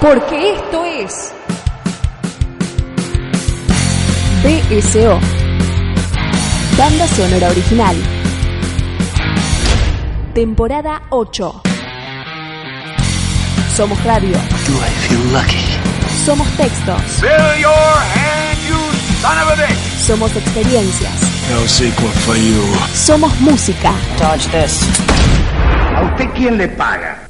Porque esto es BSO, Banda Sonora Original, temporada 8. Somos radio. Do I feel lucky? Somos textos. Fill your hand, you son of a bitch! Somos experiencias. No sequel for you. Somos música. Dodge this. ¿A usted quién le paga?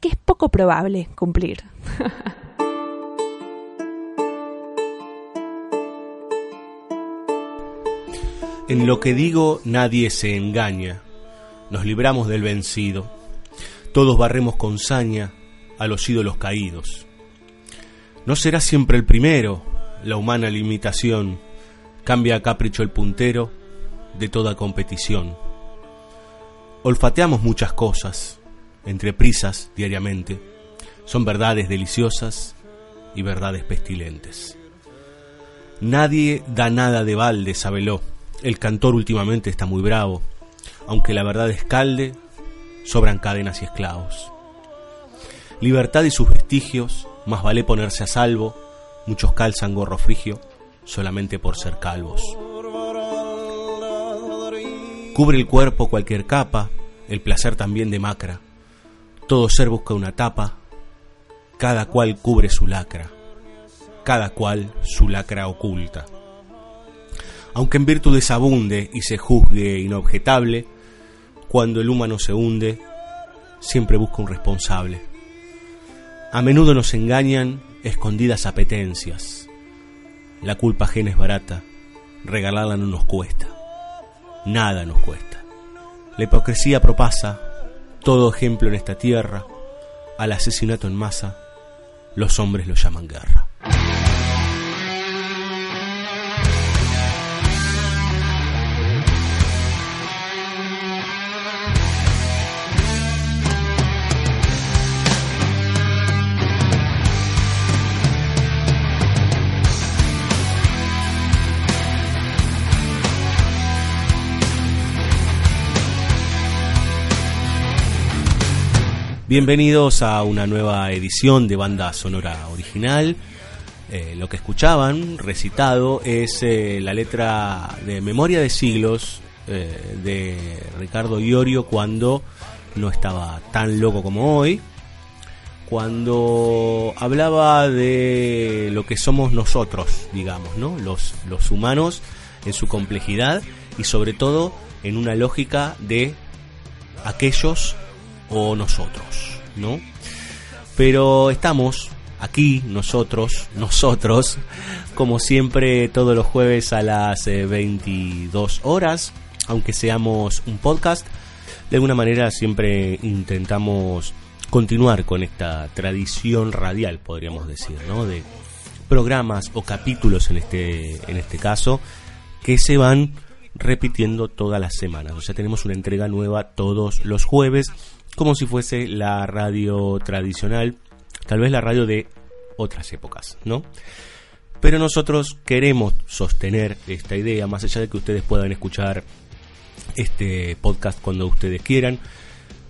que es poco probable cumplir. En lo que digo nadie se engaña, nos libramos del vencido, todos barremos con saña a los ídolos caídos. No será siempre el primero, la humana limitación, cambia a capricho el puntero de toda competición. Olfateamos muchas cosas, entre prisas diariamente, son verdades deliciosas y verdades pestilentes. Nadie da nada de balde, sábelo. El cantor últimamente está muy bravo. Aunque la verdad escalde, sobran cadenas y esclavos. Libertad y sus vestigios, más vale ponerse a salvo. Muchos calzan gorro frigio solamente por ser calvos. Cubre el cuerpo cualquier capa, el placer también demacra. Todo ser busca una tapa, cada cual cubre su lacra, cada cual su lacra oculta. Aunque en virtudes abunde y se juzgue inobjetable, cuando el humano se hunde, siempre busca un responsable. A menudo nos engañan escondidas apetencias. La culpa ajena es barata, regalarla no nos cuesta. Nada nos cuesta. La hipocresía propasa todo ejemplo en esta tierra, al asesinato en masa, los hombres lo llaman guerra. Bienvenidos a una nueva edición de Banda Sonora Original. Eh, lo que escuchaban recitado es eh, la letra de Memoria de Siglos eh, de Ricardo Iorio cuando no estaba tan loco como hoy, cuando hablaba de lo que somos nosotros, digamos, ¿no? Los, los humanos en su complejidad y sobre todo en una lógica de aquellos o nosotros, ¿no? Pero estamos aquí nosotros, nosotros, como siempre todos los jueves a las eh, 22 horas, aunque seamos un podcast, de alguna manera siempre intentamos continuar con esta tradición radial, podríamos decir, ¿no? De programas o capítulos en este, en este caso, que se van repitiendo todas las semanas. O sea, tenemos una entrega nueva todos los jueves, como si fuese la radio tradicional, tal vez la radio de otras épocas, ¿no? Pero nosotros queremos sostener esta idea, más allá de que ustedes puedan escuchar este podcast cuando ustedes quieran.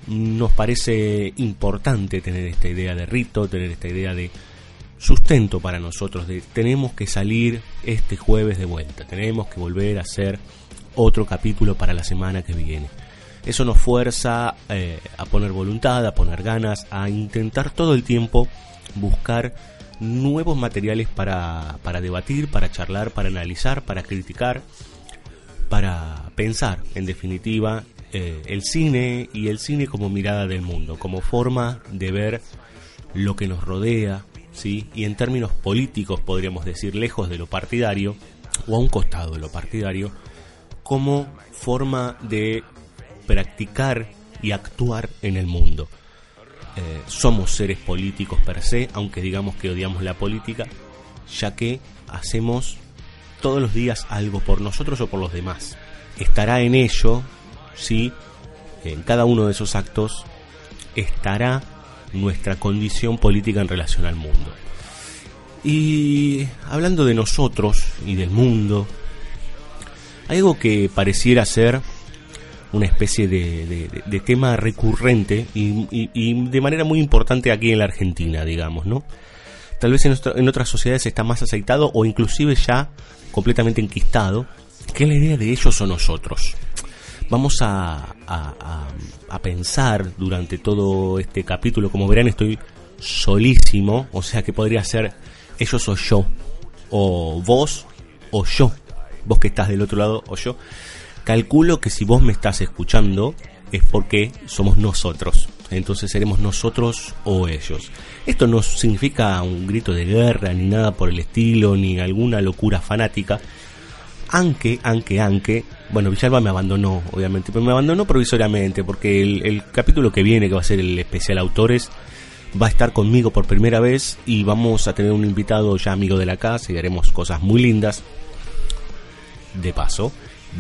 Nos parece importante tener esta idea de rito, tener esta idea de sustento para nosotros, de tenemos que salir este jueves de vuelta, tenemos que volver a hacer otro capítulo para la semana que viene. Eso nos fuerza eh, a poner voluntad, a poner ganas, a intentar todo el tiempo buscar nuevos materiales para, para debatir, para charlar, para analizar, para criticar, para pensar, en definitiva, eh, el cine y el cine como mirada del mundo, como forma de ver lo que nos rodea, ¿sí? y en términos políticos podríamos decir lejos de lo partidario o a un costado de lo partidario, como forma de practicar y actuar en el mundo. Eh, somos seres políticos per se, aunque digamos que odiamos la política, ya que hacemos todos los días algo por nosotros o por los demás. Estará en ello, si en cada uno de esos actos estará nuestra condición política en relación al mundo. Y hablando de nosotros y del mundo, algo que pareciera ser una especie de, tema recurrente y, de manera muy importante aquí en la Argentina, digamos, ¿no? Tal vez en, otras sociedades está más aceitado o inclusive ya completamente enquistado, que es la idea de ellos o nosotros. Vamos a, a pensar durante todo este capítulo, como verán estoy solísimo, o sea que podría ser ellos o yo, o vos o yo, vos que estás del otro lado o yo. Calculo que si vos me estás escuchando es porque somos nosotros. Entonces seremos nosotros o ellos. Esto no significa un grito de guerra ni nada por el estilo, ni alguna locura fanática. Aunque, aunque, aunque, bueno, Villalba me abandonó, obviamente, pero me abandonó provisoriamente, porque el, el capítulo que viene, que va a ser el especial autores, va a estar conmigo por primera vez y vamos a tener un invitado ya amigo de la casa y haremos cosas muy lindas. De paso,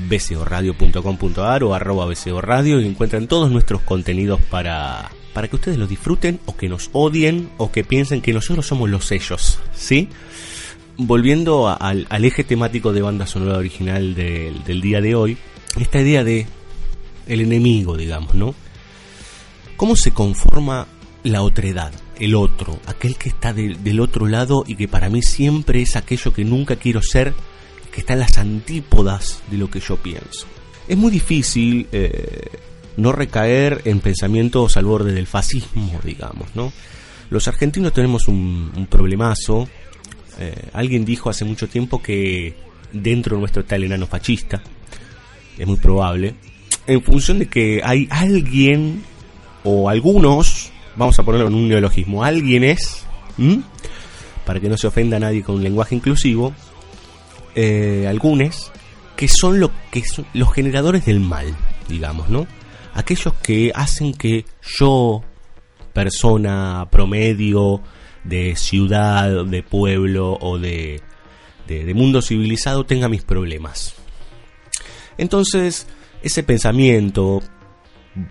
bcoradio.com.ar o arroba bcoradio y encuentran todos nuestros contenidos para, para que ustedes los disfruten o que nos odien o que piensen que nosotros somos los sellos, ¿sí? Volviendo al, eje temático de banda sonora original del, día de hoy, esta idea de el enemigo, digamos, ¿no? ¿Cómo se conforma la otredad, el otro, aquel que está del otro lado y que para mí siempre es aquello que nunca quiero ser que está en las antípodas de lo que yo pienso. Es muy difícil eh, no recaer en pensamientos al borde del fascismo, digamos, ¿no? Los argentinos tenemos un, problemazo. Eh, alguien dijo hace mucho tiempo que dentro de nuestro está el enano fascista. Es muy probable. En función de que hay alguien o algunos, vamos a ponerlo en un neologismo, alguien es, para que no se ofenda a nadie con un lenguaje inclusivo, eh, algunos que son, lo, que son los generadores del mal, digamos, ¿no? Aquellos que hacen que yo, persona promedio de ciudad, de pueblo o de, de, mundo civilizado, tenga mis problemas. Entonces, ese pensamiento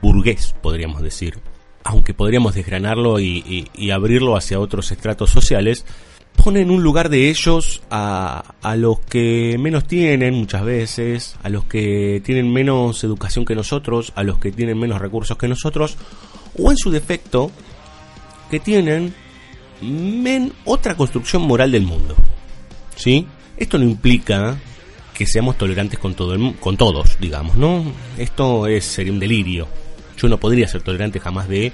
burgués, podríamos decir, aunque podríamos desgranarlo y, abrirlo hacia otros estratos sociales, pone en un lugar de ellos a, los que menos tienen muchas veces, a los que tienen menos educación que nosotros, a los que tienen menos recursos que nosotros, o en su defecto, que tienen otra construcción moral del mundo. ¿Sí? Esto no implica que seamos tolerantes con, todo el, con todos, digamos, ¿no? Esto es, sería un delirio. Yo no podría ser tolerante jamás de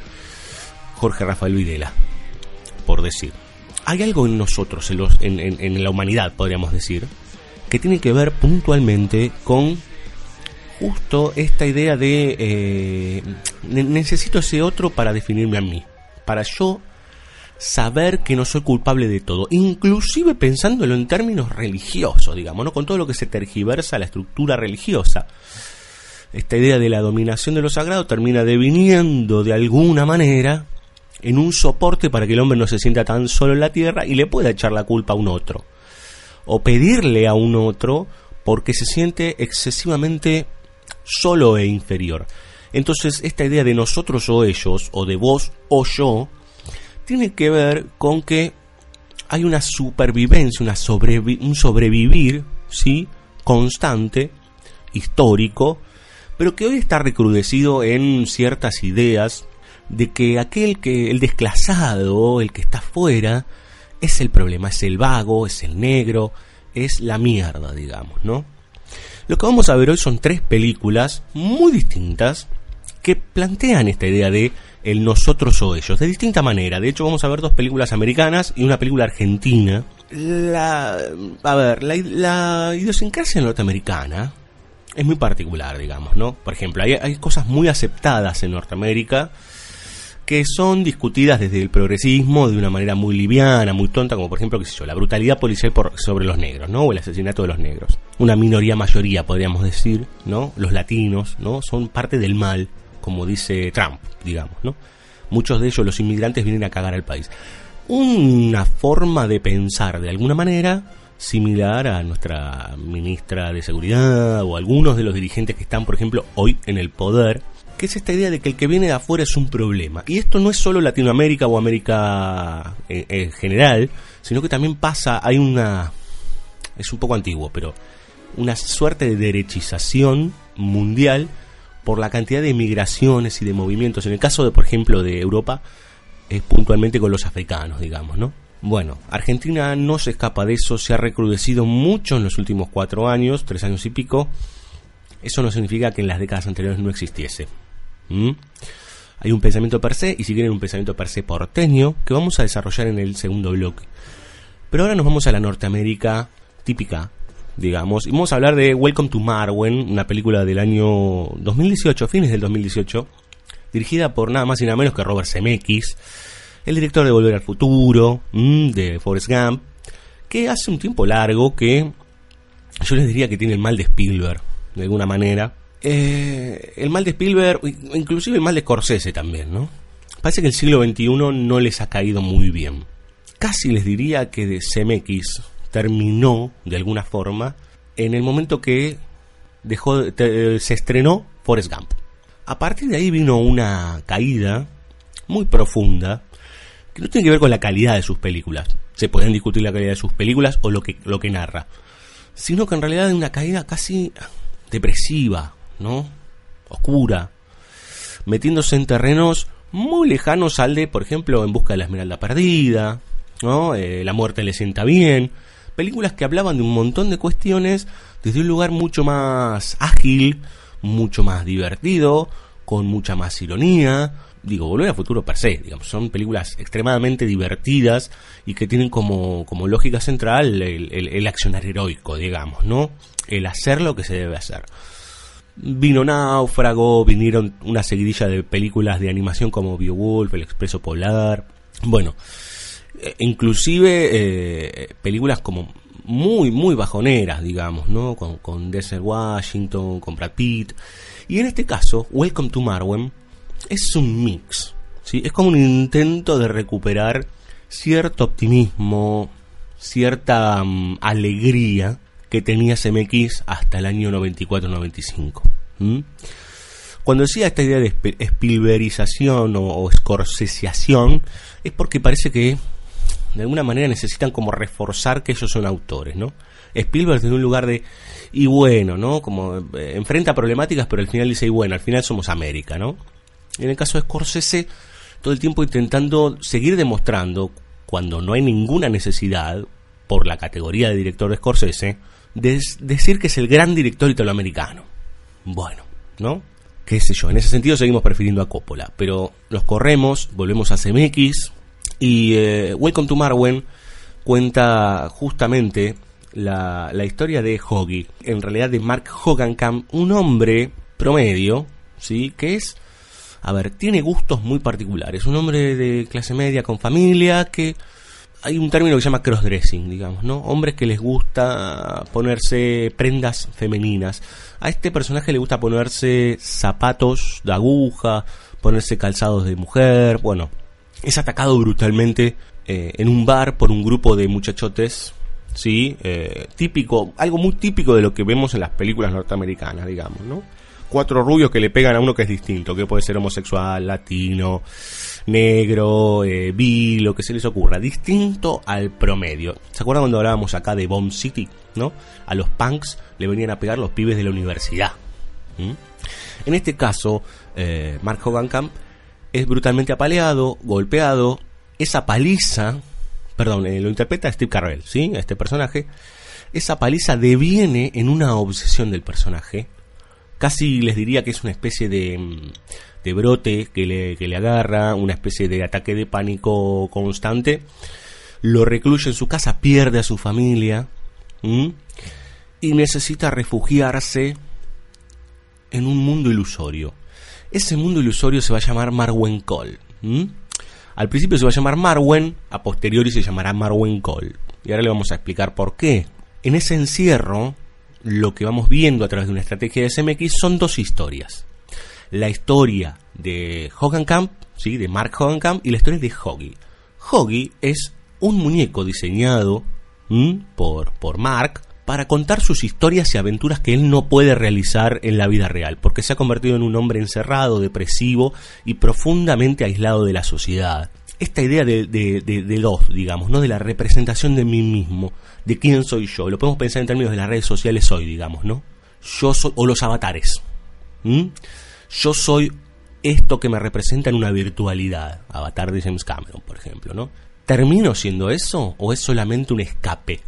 Jorge Rafael Videla, por decir hay algo en nosotros, en, la humanidad, podríamos decir, que tiene que ver puntualmente con justo esta idea de eh, necesito ese otro para definirme a mí, para yo saber que no soy culpable de todo, inclusive pensándolo en términos religiosos, digamos, ¿no? con todo lo que se tergiversa la estructura religiosa. Esta idea de la dominación de lo sagrado termina deviniendo de alguna manera en un soporte para que el hombre no se sienta tan solo en la tierra y le pueda echar la culpa a un otro. O pedirle a un otro porque se siente excesivamente solo e inferior. Entonces esta idea de nosotros o ellos, o de vos o yo, tiene que ver con que hay una supervivencia, una un sobrevivir, ¿sí? constante, histórico, pero que hoy está recrudecido en ciertas ideas de que aquel que, el desclasado, el que está fuera, es el problema, es el vago, es el negro, es la mierda, digamos, ¿no? Lo que vamos a ver hoy son tres películas muy distintas que plantean esta idea de el nosotros o ellos, de distinta manera. De hecho, vamos a ver dos películas americanas y una película argentina. La, a ver, la, la idiosincrasia norteamericana es muy particular, digamos, ¿no? Por ejemplo, hay, hay cosas muy aceptadas en Norteamérica que son discutidas desde el progresismo de una manera muy liviana, muy tonta, como por ejemplo, sé yo, la brutalidad policial por, sobre los negros, ¿no? O el asesinato de los negros. Una minoría mayoría, podríamos decir, ¿no? Los latinos, ¿no? Son parte del mal, como dice Trump, digamos, ¿no? Muchos de ellos, los inmigrantes, vienen a cagar al país. Una forma de pensar, de alguna manera, similar a nuestra ministra de Seguridad o algunos de los dirigentes que están, por ejemplo, hoy en el poder, que es esta idea de que el que viene de afuera es un problema. Y esto no es solo Latinoamérica o América en, en general, sino que también pasa, hay una, es un poco antiguo, pero una suerte de derechización mundial por la cantidad de migraciones y de movimientos. En el caso de, por ejemplo, de Europa, es puntualmente con los africanos, digamos, ¿no? Bueno, Argentina no se escapa de eso, se ha recrudecido mucho en los últimos cuatro años, tres años y pico. Eso no significa que en las décadas anteriores no existiese. ¿Mm? Hay un pensamiento per se, y si quieren un pensamiento per se porteño, que vamos a desarrollar en el segundo bloque. Pero ahora nos vamos a la Norteamérica típica, digamos, y vamos a hablar de Welcome to Marwen, una película del año 2018, fines del 2018, dirigida por nada más y nada menos que Robert Zemeckis, el director de Volver al Futuro, de Forrest Gump, que hace un tiempo largo que yo les diría que tiene el mal de Spielberg, de alguna manera. Eh, el mal de Spielberg, inclusive el mal de Scorsese también, ¿no? Parece que el siglo XXI no les ha caído muy bien. Casi les diría que de CMX terminó, de alguna forma, en el momento que dejó, te, se estrenó Forrest Gump. A partir de ahí vino una caída muy profunda, que no tiene que ver con la calidad de sus películas. Se pueden discutir la calidad de sus películas o lo que, lo que narra. Sino que en realidad es una caída casi depresiva, ¿no? Oscura. Metiéndose en terrenos muy lejanos al de, por ejemplo, En busca de la esmeralda perdida, ¿no? Eh, la muerte le sienta bien. Películas que hablaban de un montón de cuestiones desde un lugar mucho más ágil, mucho más divertido, con mucha más ironía, digo, Volver al Futuro per se, digamos, son películas extremadamente divertidas y que tienen como, como lógica central el, el, el, accionar heroico, digamos, ¿no? El hacer lo que se debe hacer. Vino Náufrago, vinieron una seguidilla de películas de animación como Beowulf, El Expreso Polar, bueno, eh, inclusive eh, películas como muy, muy bajoneras, digamos, ¿no? Con, con Denzel Washington, con Brad Pitt. Y en este caso, Welcome to Marwen es un mix, ¿sí? Es como un intento de recuperar cierto optimismo, cierta um, alegría que tenía CMX hasta el año 94-95. ¿Mm? Cuando decía esta idea de Spielbergización o, o es porque parece que de alguna manera necesitan como reforzar que ellos son autores, ¿no? Spielberg desde un lugar de, y bueno, ¿no? Como eh, enfrenta problemáticas, pero al final dice, y bueno, al final somos América, ¿no? En el caso de Scorsese, todo el tiempo intentando seguir demostrando, cuando no hay ninguna necesidad, por la categoría de director de Scorsese, de decir que es el gran director italoamericano. Bueno, ¿no? Qué sé yo, en ese sentido seguimos prefiriendo a Coppola, pero los corremos, volvemos a CMX, y eh, Welcome to Marwen cuenta justamente la, la historia de Hoggy, en realidad de Mark Hogancamp, un hombre promedio, ¿sí? Que es, a ver, tiene gustos muy particulares, un hombre de clase media con familia que hay un término que se llama crossdressing, digamos, ¿no? Hombres que les gusta ponerse prendas femeninas. A este personaje le gusta ponerse zapatos de aguja, ponerse calzados de mujer, bueno, es atacado brutalmente eh, en un bar por un grupo de muchachotes, sí, eh, típico, algo muy típico de lo que vemos en las películas norteamericanas, digamos, ¿no? Cuatro rubios que le pegan a uno que es distinto, que puede ser homosexual, latino, negro, eh, bi, lo que se les ocurra, distinto al promedio. ¿Se acuerdan cuando hablábamos acá de Bomb City, no? A los punks le venían a pegar los pibes de la universidad. En este caso, eh, Mark Hogancamp es brutalmente apaleado, golpeado, esa paliza, perdón, eh, lo interpreta Steve Carell, ¿sí? Este personaje, esa paliza deviene en una obsesión del personaje, casi les diría que es una especie de, mm, de brote que le, que le agarra, una especie de ataque de pánico constante, lo recluye en su casa, pierde a su familia y necesita refugiarse en un mundo ilusorio. Ese mundo ilusorio se va a llamar Marwen Call. Al principio se va a llamar Marwen, a posteriori se llamará Marwen Call. Y ahora le vamos a explicar por qué. En ese encierro, lo que vamos viendo a través de una estrategia de SMX son dos historias. La historia de Hogenkamp, ¿sí? de Mark Hogenkamp, y la historia de Hoggy. Hoggy es un muñeco diseñado por, por Mark para contar sus historias y aventuras que él no puede realizar en la vida real, porque se ha convertido en un hombre encerrado, depresivo y profundamente aislado de la sociedad. Esta idea de, de, de, dos, digamos, ¿no? de la representación de mí mismo, de quién soy yo, lo podemos pensar en términos de las redes sociales hoy, digamos, ¿no? Yo soy, o los avatares. Yo soy esto que me representa en una virtualidad, avatar de James Cameron, por ejemplo, ¿no? ¿Termino siendo eso o es solamente un escape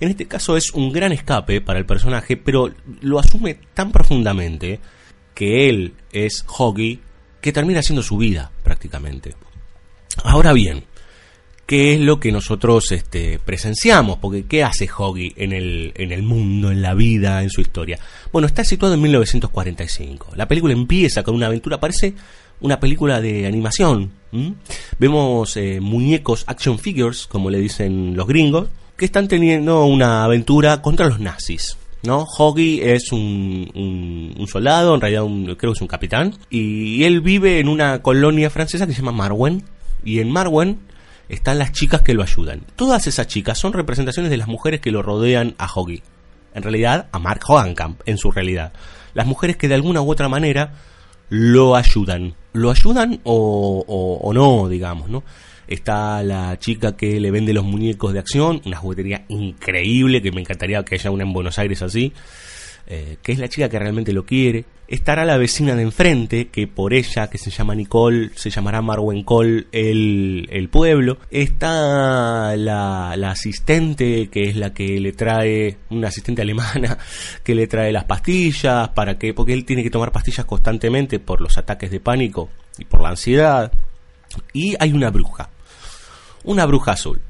en este caso es un gran escape para el personaje, pero lo asume tan profundamente que él es Hoggy que termina siendo su vida prácticamente. Ahora bien, ¿qué es lo que nosotros este, presenciamos? Porque ¿qué hace Hoggy en el, en el mundo, en la vida, en su historia? Bueno, está situado en 1945. La película empieza con una aventura, parece una película de animación. Vemos eh, muñecos, action figures, como le dicen los gringos, que están teniendo una aventura contra los nazis. ¿no? Hoggy es un, un, soldado, en realidad creo que es un capitán, y él vive en una colonia francesa que se llama Marwen, y en Marwen están las chicas que lo ayudan. Todas esas chicas son representaciones de las mujeres que lo rodean a Hoggy. En realidad, a Mark Hohenkamp, en su realidad. Las mujeres que de alguna u otra manera lo ayudan. Lo ayudan o, o, o no, digamos, ¿no? Está la chica que le vende los muñecos de acción, una juguetería increíble que me encantaría que haya una en Buenos Aires así. Eh, que es la chica que realmente lo quiere. Estará la vecina de enfrente, que por ella, que se llama Nicole, se llamará Marwen Cole el, el pueblo. Está la, la, asistente, que es la que le trae, una asistente alemana, que le trae las pastillas, para que, porque él tiene que tomar pastillas constantemente por los ataques de pánico y por la ansiedad. Y hay una bruja una bruja azul,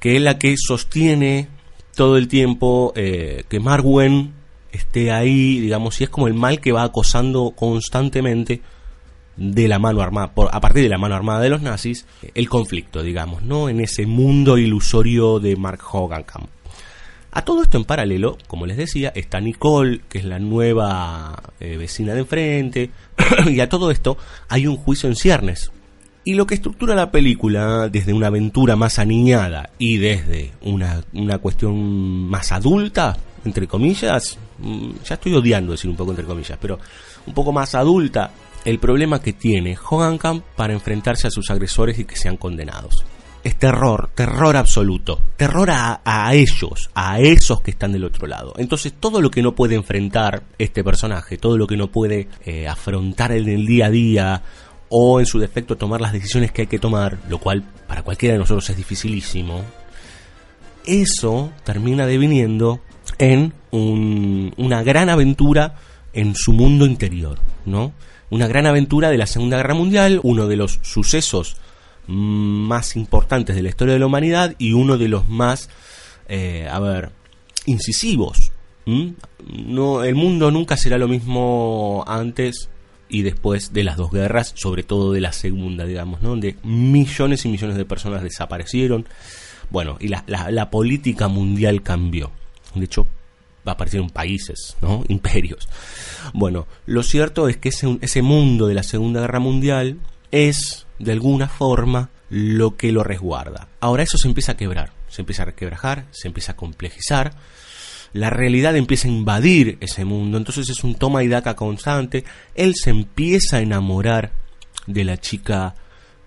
que es la que sostiene todo el tiempo eh, que Marwen esté ahí, digamos, y es como el mal que va acosando constantemente de la mano armada, por, a partir de la mano armada de los nazis, el conflicto, digamos, ¿no? En ese mundo ilusorio de Mark Hogankamp. A todo esto en paralelo, como les decía, está Nicole, que es la nueva eh, vecina de enfrente, y a todo esto hay un juicio en ciernes, y lo que estructura la película desde una aventura más aniñada y desde una, una cuestión más adulta, entre comillas, mm, ya estoy odiando decir un poco entre comillas, pero un poco más adulta, el problema que tiene Hogankamp para enfrentarse a sus agresores y que sean condenados. Es terror, terror absoluto, terror a, a, ellos, a esos que están del otro lado. Entonces todo lo que no puede enfrentar este personaje, todo lo que no puede eh, afrontar en el día a día o en su defecto tomar las decisiones que hay que tomar, lo cual para cualquiera de nosotros es dificilísimo, eso termina deviniendo en una gran aventura en su mundo interior, ¿no? Una gran aventura de la Segunda Guerra Mundial, uno de los sucesos más importantes de la historia de la humanidad y uno de los más, eh, a ver, incisivos. No, el mundo nunca será lo mismo antes y después de las dos guerras, sobre todo de la segunda, digamos, ¿no? Donde millones y millones de personas desaparecieron. Bueno, y la, política mundial cambió. De hecho, aparecieron países, ¿no? Imperios. Bueno, lo cierto es que ese, ese mundo de la Segunda Guerra Mundial es, de alguna forma, lo que lo resguarda. Ahora eso se empieza a quebrar, se empieza a quebrajar, se empieza a complejizar la realidad empieza a invadir ese mundo, entonces es un toma y daca constante, él se empieza a enamorar de la chica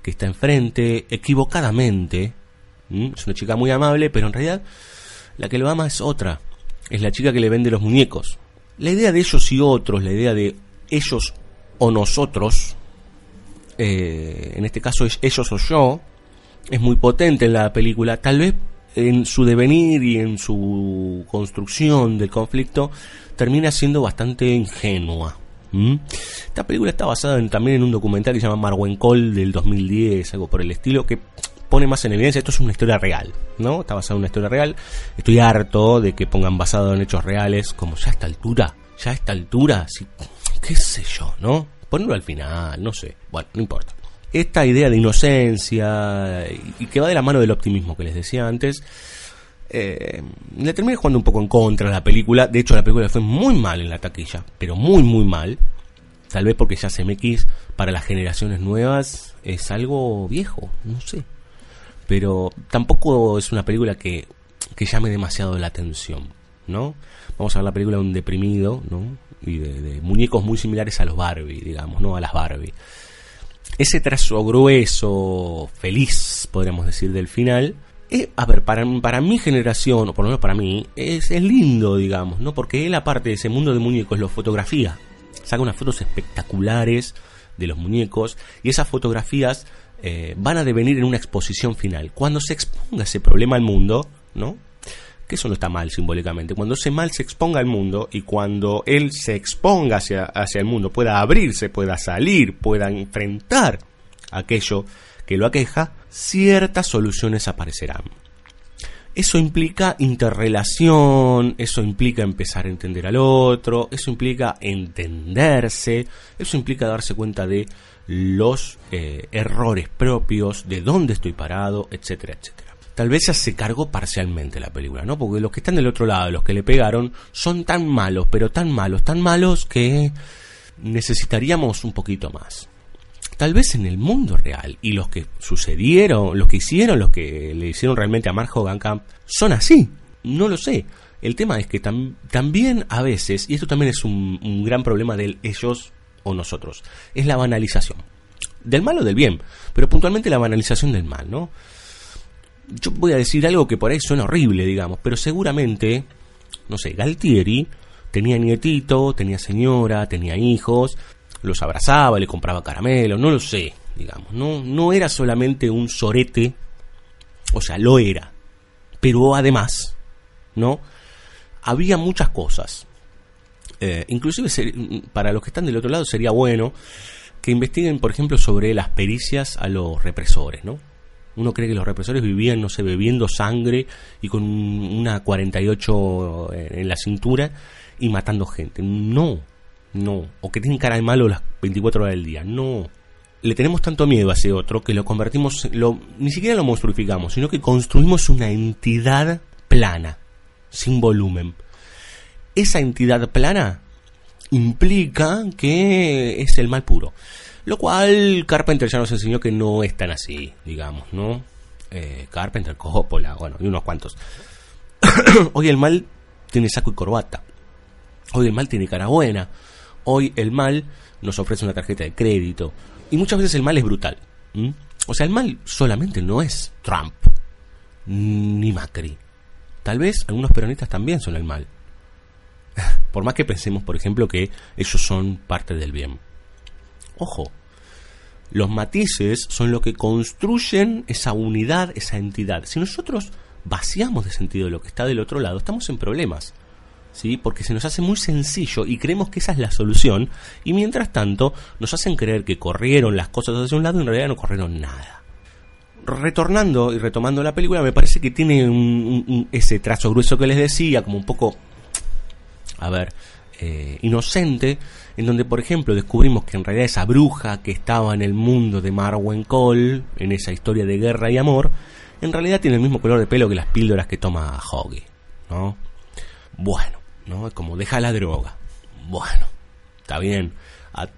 que está enfrente, equivocadamente, es una chica muy amable, pero en realidad la que lo ama es otra, es la chica que le vende los muñecos. La idea de ellos y otros, la idea de ellos o nosotros, eh, en este caso es ellos o yo, es muy potente en la película, tal vez en su devenir y en su construcción del conflicto termina siendo bastante ingenua. Esta película está basada en- también en un documental que se llama Marwen Call del 2010, algo por el estilo, que pone más en evidencia, esto es una historia real, ¿no? Está basado en una historia real. Estoy harto de que pongan basado en hechos reales, como ya a esta altura, ya a esta altura, sí, qué sé yo, ¿no? Ponerlo al final, no sé, bueno, no importa. Esta idea de inocencia y que va de la mano del optimismo que les decía antes, eh, le terminé jugando un poco en contra a la película. De hecho, la película fue muy mal en la taquilla, pero muy, muy mal. Tal vez porque ya CMX para las generaciones nuevas es algo viejo, no sé. Pero tampoco es una película que, que llame demasiado la atención, ¿no? Vamos a ver la película de un deprimido, ¿no? Y de, de muñecos muy similares a los Barbie, digamos, ¿no? A las Barbie. Ese trazo grueso, feliz, podríamos decir, del final, eh, a ver, para, para mi generación, o por lo menos para mí, es, es lindo, digamos, ¿no? Porque él, aparte de ese mundo de muñecos, lo fotografía. Saca unas fotos espectaculares de los muñecos y esas fotografías eh, van a devenir en una exposición final. Cuando se exponga ese problema al mundo, ¿no? Que eso no está mal simbólicamente. Cuando ese mal se exponga al mundo y cuando él se exponga hacia, hacia el mundo, pueda abrirse, pueda salir, pueda enfrentar aquello que lo aqueja, ciertas soluciones aparecerán. Eso implica interrelación, eso implica empezar a entender al otro, eso implica entenderse, eso implica darse cuenta de los eh, errores propios, de dónde estoy parado, etcétera, etcétera. Tal vez ya se cargó parcialmente la película, ¿no? Porque los que están del otro lado, los que le pegaron, son tan malos, pero tan malos, tan malos que necesitaríamos un poquito más tal vez en el mundo real y los que sucedieron, los que hicieron, los que le hicieron realmente a Mark Hogancamp son así. No lo sé. El tema es que tam- también a veces, y esto también es un, gran problema de ellos o nosotros, es la banalización. Del mal o del bien, pero puntualmente la banalización del mal, ¿no? Yo voy a decir algo que por ahí suena horrible, digamos, pero seguramente, no sé, Galtieri tenía nietito, tenía señora, tenía hijos, los abrazaba, le compraba caramelo, no lo sé, digamos, no, no era solamente un sorete, o sea, lo era, pero además, ¿no? Había muchas cosas. Eh, inclusive para los que están del otro lado sería bueno que investiguen, por ejemplo, sobre las pericias a los represores, ¿no? Uno cree que los represores vivían, no sé, bebiendo sangre y con un- una 48 en en la cintura y matando gente. No, no. O que tienen cara de malo las 24 horas del día. No. Le tenemos tanto miedo a ese otro que lo convertimos, lo, ni siquiera lo monstruificamos, sino que construimos una entidad plana, sin volumen. Esa entidad plana implica que es el mal puro. Lo cual Carpenter ya nos enseñó que no es tan así, digamos, ¿no? Eh, Carpenter, Coppola, bueno, y unos cuantos. Hoy el mal tiene saco y corbata. Hoy el mal tiene cara buena. Hoy el mal nos ofrece una tarjeta de crédito. Y muchas veces el mal es brutal. O sea, el mal solamente no es Trump ni Macri. Tal vez algunos peronistas también son el mal. Por más que pensemos, por ejemplo, que ellos son parte del bien. Ojo, los matices son lo que construyen esa unidad, esa entidad. Si nosotros vaciamos de sentido lo que está del otro lado, estamos en problemas. ¿Sí? Porque se nos hace muy sencillo y creemos que esa es la solución. Y mientras tanto, nos hacen creer que corrieron las cosas hacia un lado y en realidad no corrieron nada. Retornando y retomando la película, me parece que tiene un- ese trazo grueso que les decía, como un poco a ver, eh, inocente, en donde, por ejemplo, descubrimos que en realidad esa bruja que estaba en el mundo de Marwen Cole, en esa historia de guerra y amor, en realidad tiene el mismo color de pelo que las píldoras que toma Hoggy, ¿no? Bueno, ¿no? Como deja la droga. Bueno, está bien.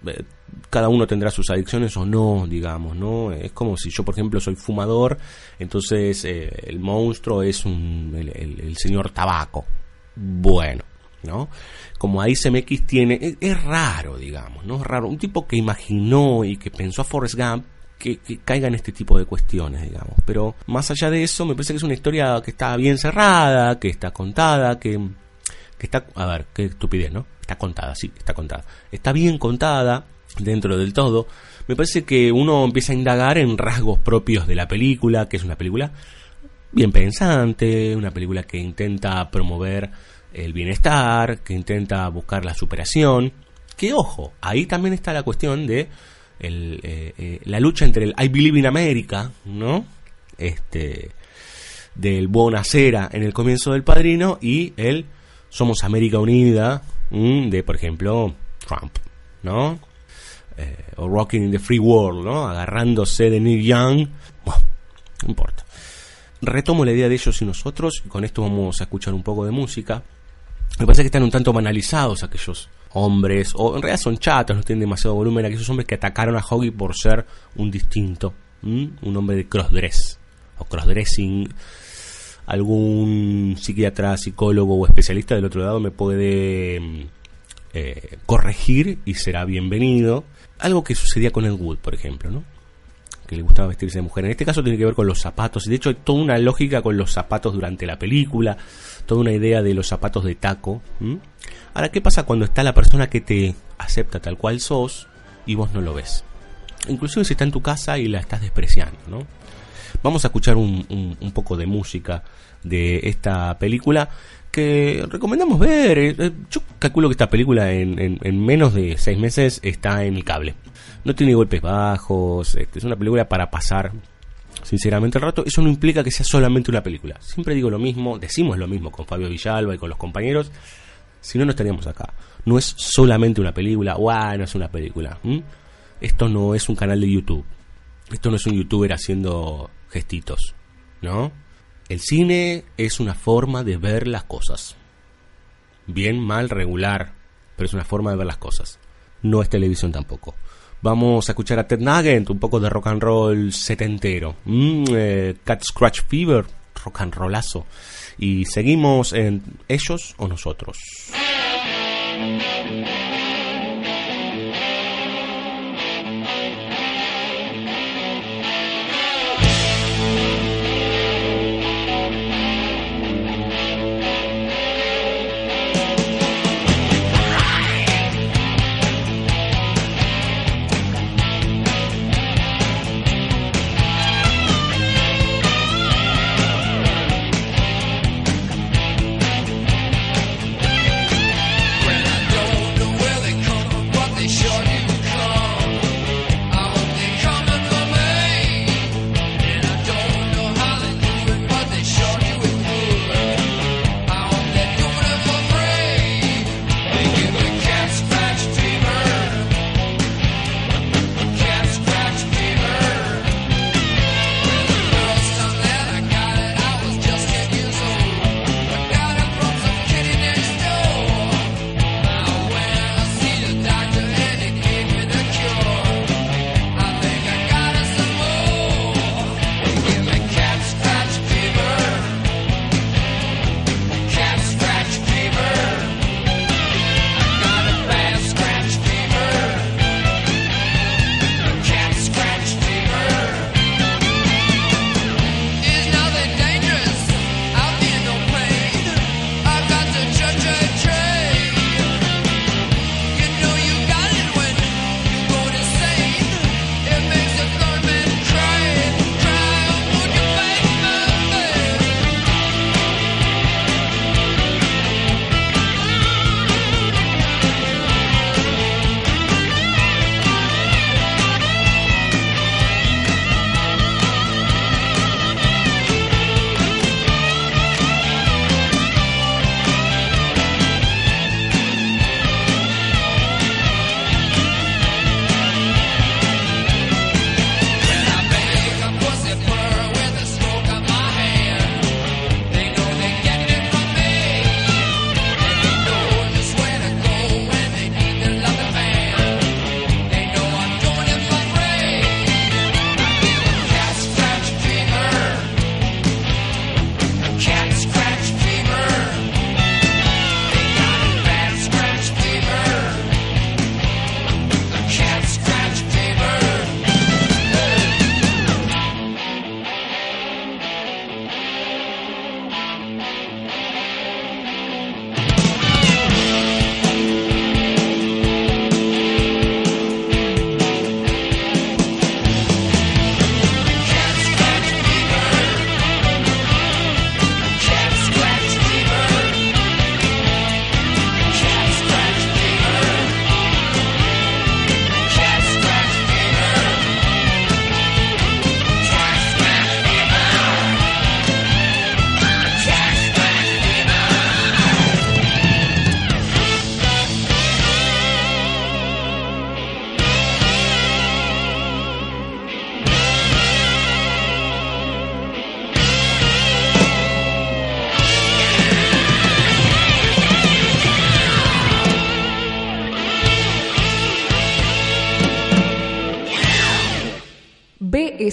Eh, cada uno tendrá sus adicciones o no, digamos, ¿no? Es como si yo, por ejemplo, soy fumador, entonces eh, el monstruo es un, el, señor tabaco. Bueno, ¿no? Como ahí CMX tiene, es, es raro, digamos, ¿no? Es raro. Un tipo que imaginó y que pensó a Forrest Gump que, que caiga en este tipo de cuestiones, digamos. Pero más allá de eso, me parece que es una historia que está bien cerrada, que está contada, que, que está, a ver, qué estupidez, ¿no? Está contada, sí, está contada. Está bien contada dentro del todo. Me parece que uno empieza a indagar en rasgos propios de la película, que es una película bien pensante, una película que intenta promover el bienestar, que intenta buscar la superación. Que ojo, ahí también está la cuestión de eh, eh, la lucha entre el I Believe in America, ¿no? Este, del Buonasera en el comienzo del Padrino y el Somos América Unida mm, de, por ejemplo, Trump, ¿no? Eh, o Rocking in the Free World, ¿no? Agarrándose de Neil Young. Bueno, no importa. Retomo la idea de ellos y nosotros, con esto vamos a escuchar un poco de música. Me parece que están un tanto banalizados aquellos hombres, o en realidad son chatos, no tienen demasiado volumen, aquellos hombres que atacaron a Hoggy por ser un distinto, un hombre de crossdress o crossdressing. Algún psiquiatra, psicólogo o especialista del otro lado me puede mm, eh, corregir y será bienvenido. Algo que sucedía con el Wood, por ejemplo, ¿no? que le gustaba vestirse de mujer. En este caso tiene que ver con los zapatos. Y de hecho hay toda una lógica con los zapatos durante la película, toda una idea de los zapatos de taco. Ahora, ¿qué pasa cuando está la persona que te acepta tal cual sos y vos no lo ves? Inclusive si está en tu casa y la estás despreciando, ¿no? Vamos a escuchar un, poco de música de esta película que recomendamos ver. Eh, eh, yo calculo que esta película en, en, menos de seis meses está en el cable. No tiene golpes bajos, este, es una película para pasar sinceramente el rato. Eso no implica que sea solamente una película. Siempre digo lo mismo, decimos lo mismo con Fabio Villalba y con los compañeros. Si no, no estaríamos acá. No es solamente una película, no es una película. Esto no es un canal de YouTube. Esto no es un youtuber haciendo gestitos, ¿no? El cine es una forma de ver las cosas. Bien, mal, regular, pero es una forma de ver las cosas. No es televisión tampoco. Vamos a escuchar a Ted Nugent, un poco de rock and roll setentero. Mm, eh, Cat Scratch Fever, rock and rollazo. Y seguimos en ellos o nosotros.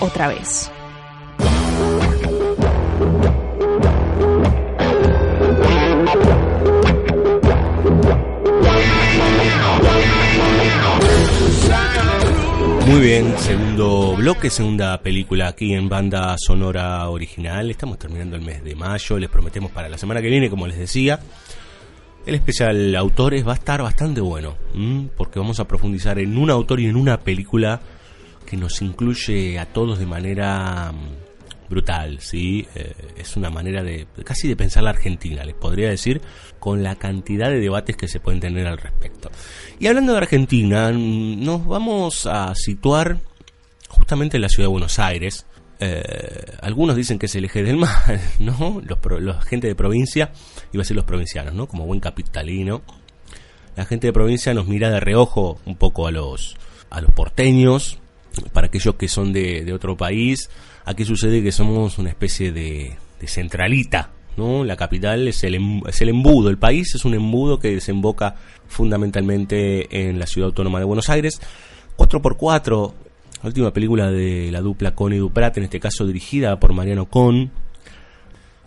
Otra vez. Muy bien, segundo bloque, segunda película aquí en banda sonora original. Estamos terminando el mes de mayo, les prometemos para la semana que viene, como les decía. El especial autores va a estar bastante bueno, porque vamos a profundizar en un autor y en una película que nos incluye a todos de manera mm, brutal, ¿sí? Eh, es una manera de casi de pensar la Argentina, les podría decir, con la cantidad de debates que se pueden tener al respecto. Y hablando de Argentina, mm, nos vamos a situar justamente en la ciudad de Buenos Aires. Eh, algunos dicen que es el eje del mal, ¿no? Los, los gente de provincia, iba a ser los provincianos, ¿no? Como buen capitalino. La gente de provincia nos mira de reojo un poco a los, a los porteños. Para aquellos que son de, de otro país, aquí sucede que somos una especie de, de centralita, ¿no? La capital es el, em- es el embudo, el país es un embudo que desemboca fundamentalmente en la ciudad autónoma de Buenos Aires. 4x4, la última película de la dupla Con Duprat, en este caso dirigida por Mariano Con.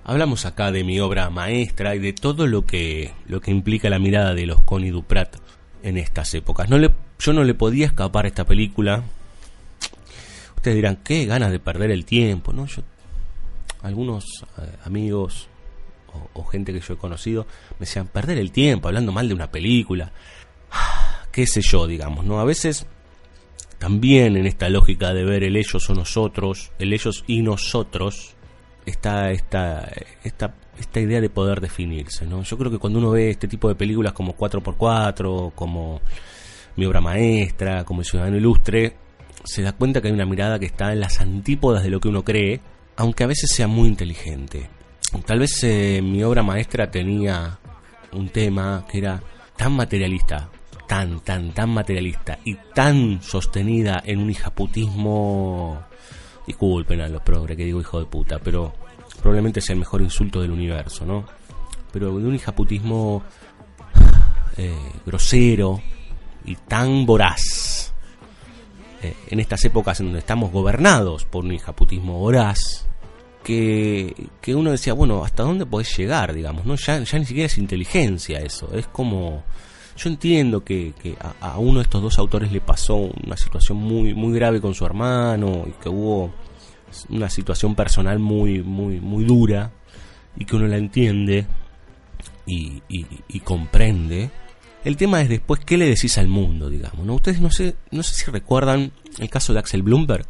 Hablamos acá de mi obra maestra y de todo lo que, lo que implica la mirada de los Con y Duprat en estas épocas. No le, yo no le podía escapar a esta película. Ustedes dirán, qué ganas de perder el tiempo, ¿no? Yo, algunos eh, amigos o, gente que yo he conocido me decían, perder el tiempo hablando mal de una película. Qué sé yo, digamos, ¿no? A veces también en esta lógica de ver el ellos o nosotros, el ellos y nosotros, está esta, esta, esta idea de poder definirse, ¿no? Yo creo que cuando uno ve este tipo de películas como 4x4, como mi obra maestra, como el ciudadano ilustre, se da cuenta que hay una mirada que está en las antípodas de lo que uno cree, aunque a veces sea muy inteligente. Tal vez eh, mi obra maestra tenía un tema que era tan materialista, tan, tan, tan materialista y tan sostenida en un hijaputismo. Disculpen a los progres que digo hijo de puta, pero probablemente sea el mejor insulto del universo, ¿no? Pero de un hijaputismo eh, grosero y tan voraz. Eh, en estas épocas en donde estamos gobernados por un hijaputismo voraz, que, que uno decía, bueno, ¿hasta dónde podés llegar, digamos? no ya, ya ni siquiera es inteligencia eso, es como... Yo entiendo que, que a, uno de estos dos autores le pasó una situación muy, muy grave con su hermano y que hubo una situación personal muy, muy, muy dura y que uno la entiende y- y comprende. El tema es después qué le decís al mundo, digamos. ¿no? Ustedes no sé, no sé si recuerdan el caso de Axel Bloomberg,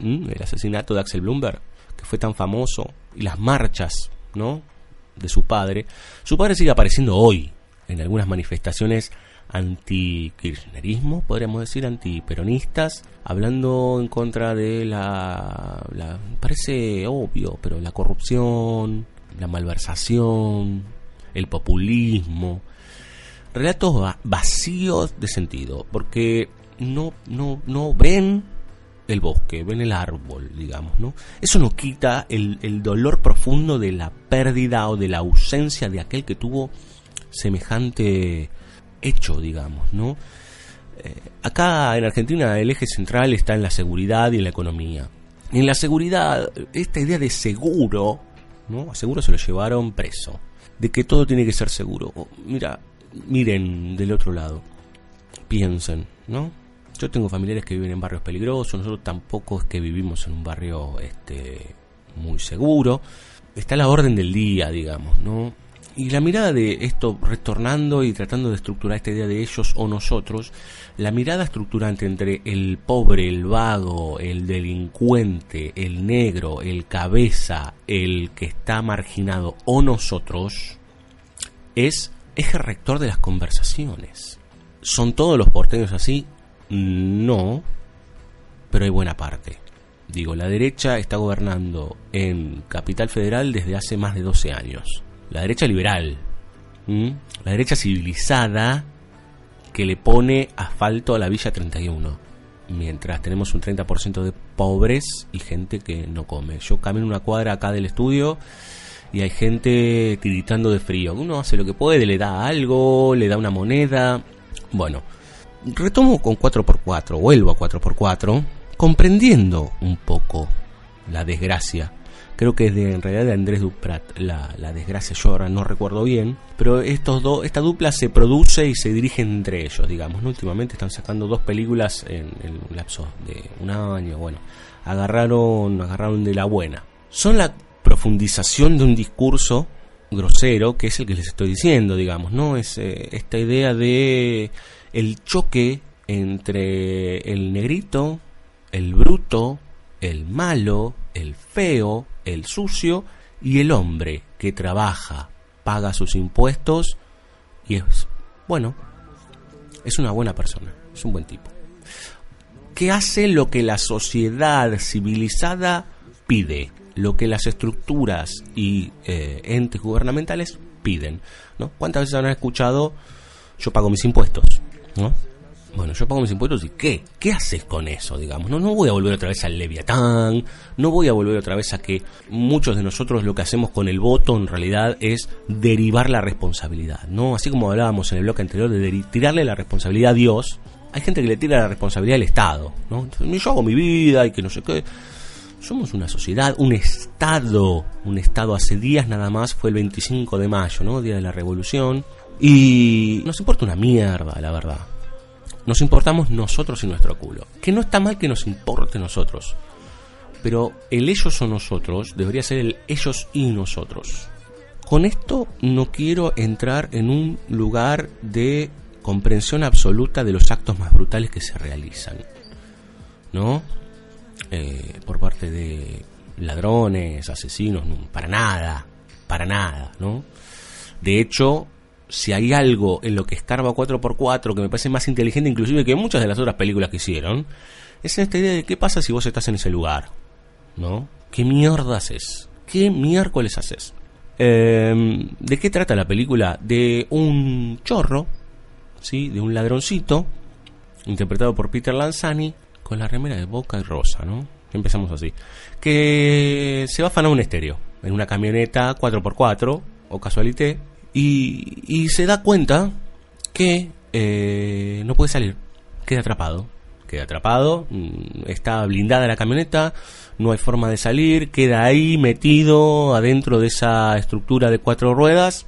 el asesinato de Axel Bloomberg, que fue tan famoso, y las marchas, ¿no? De su padre. Su padre sigue apareciendo hoy en algunas manifestaciones anti-kirchnerismo, podríamos decir, antiperonistas, hablando en contra de la- parece obvio, pero la corrupción, la malversación, el populismo, relatos va- vacíos de sentido, porque no, no, no ven el bosque, ven el árbol, digamos, ¿no? Eso no quita el, dolor profundo de la pérdida o de la ausencia de aquel que tuvo semejante hecho, digamos, ¿no? Eh, acá en Argentina el eje central está en la seguridad y en la economía. En la seguridad, esta idea de seguro, ¿no? A seguro se lo llevaron preso. De que todo tiene que ser seguro. Mira, miren del otro lado. Piensen, ¿no? Yo tengo familiares que viven en barrios peligrosos, nosotros tampoco es que vivimos en un barrio este muy seguro. Está la orden del día, digamos, ¿no? Y la mirada de esto, retornando y tratando de estructurar esta idea de ellos o nosotros, la mirada estructurante entre el pobre, el vago, el delincuente, el negro, el cabeza, el que está marginado o nosotros, es eje rector de las conversaciones. ¿Son todos los porteños así? No, pero hay buena parte. Digo, la derecha está gobernando en Capital Federal desde hace más de 12 años. La derecha liberal, la derecha civilizada que le pone asfalto a la Villa 31. Mientras tenemos un 30% de pobres y gente que no come. Yo camino una cuadra acá del estudio y hay gente tiritando de frío. Uno hace lo que puede, le da algo, le da una moneda. Bueno, retomo con 4x4, vuelvo a 4x4, comprendiendo un poco la desgracia. Creo que es de, en realidad de Andrés Duprat, la, la desgracia, yo ahora no recuerdo bien, pero estos dos, esta dupla se produce y se dirige entre ellos, digamos. Últimamente están sacando dos películas en el lapso de un año, bueno, agarraron, agarraron de la buena. Son la profundización de un discurso grosero, que es el que les estoy diciendo, digamos, ¿no? Es eh, esta idea de el choque entre el negrito, el bruto, el malo, el feo, el sucio y el hombre que trabaja, paga sus impuestos y es, bueno, es una buena persona, es un buen tipo. Que hace lo que la sociedad civilizada pide, lo que las estructuras y eh, entes gubernamentales piden. ¿no? ¿Cuántas veces han escuchado yo pago mis impuestos? ¿no? Bueno, yo pago mis impuestos y ¿qué? ¿Qué haces con eso, digamos? No, no voy a volver otra vez al Leviatán, no voy a volver otra vez a que muchos de nosotros lo que hacemos con el voto en realidad es derivar la responsabilidad, ¿no? Así como hablábamos en el bloque anterior de tirarle la responsabilidad a Dios, hay gente que le tira la responsabilidad al Estado, ¿no? Yo hago mi vida y que no sé qué. Somos una sociedad, un Estado, un Estado hace días nada más, fue el 25 de mayo, ¿no? Día de la Revolución. Y nos importa una mierda, la verdad. Nos importamos nosotros y nuestro culo. Que no está mal que nos importe nosotros. Pero el ellos o nosotros debería ser el ellos y nosotros. Con esto no quiero entrar en un lugar de comprensión absoluta de los actos más brutales que se realizan. ¿No? Eh, por parte de ladrones, asesinos, para nada, para nada, ¿no? De hecho, si hay algo en lo que escarba 4x4 que me parece más inteligente inclusive que muchas de las otras películas que hicieron, es esta idea de qué pasa si vos estás en ese lugar, ¿no? ¿Qué mierda haces? ¿Qué miércoles haces? Em, ¿De qué trata la película? De un chorro, ¿sí? De un ladroncito, interpretado por Peter Lanzani, con la remera de boca y rosa, ¿no? Empezamos así. Que se va a afanar un estéreo en una camioneta 4x4 o casualité y, se da cuenta que eh, no puede salir, queda atrapado. Queda atrapado, mm, está blindada la camioneta, no hay forma de salir, queda ahí metido adentro de esa estructura de cuatro ruedas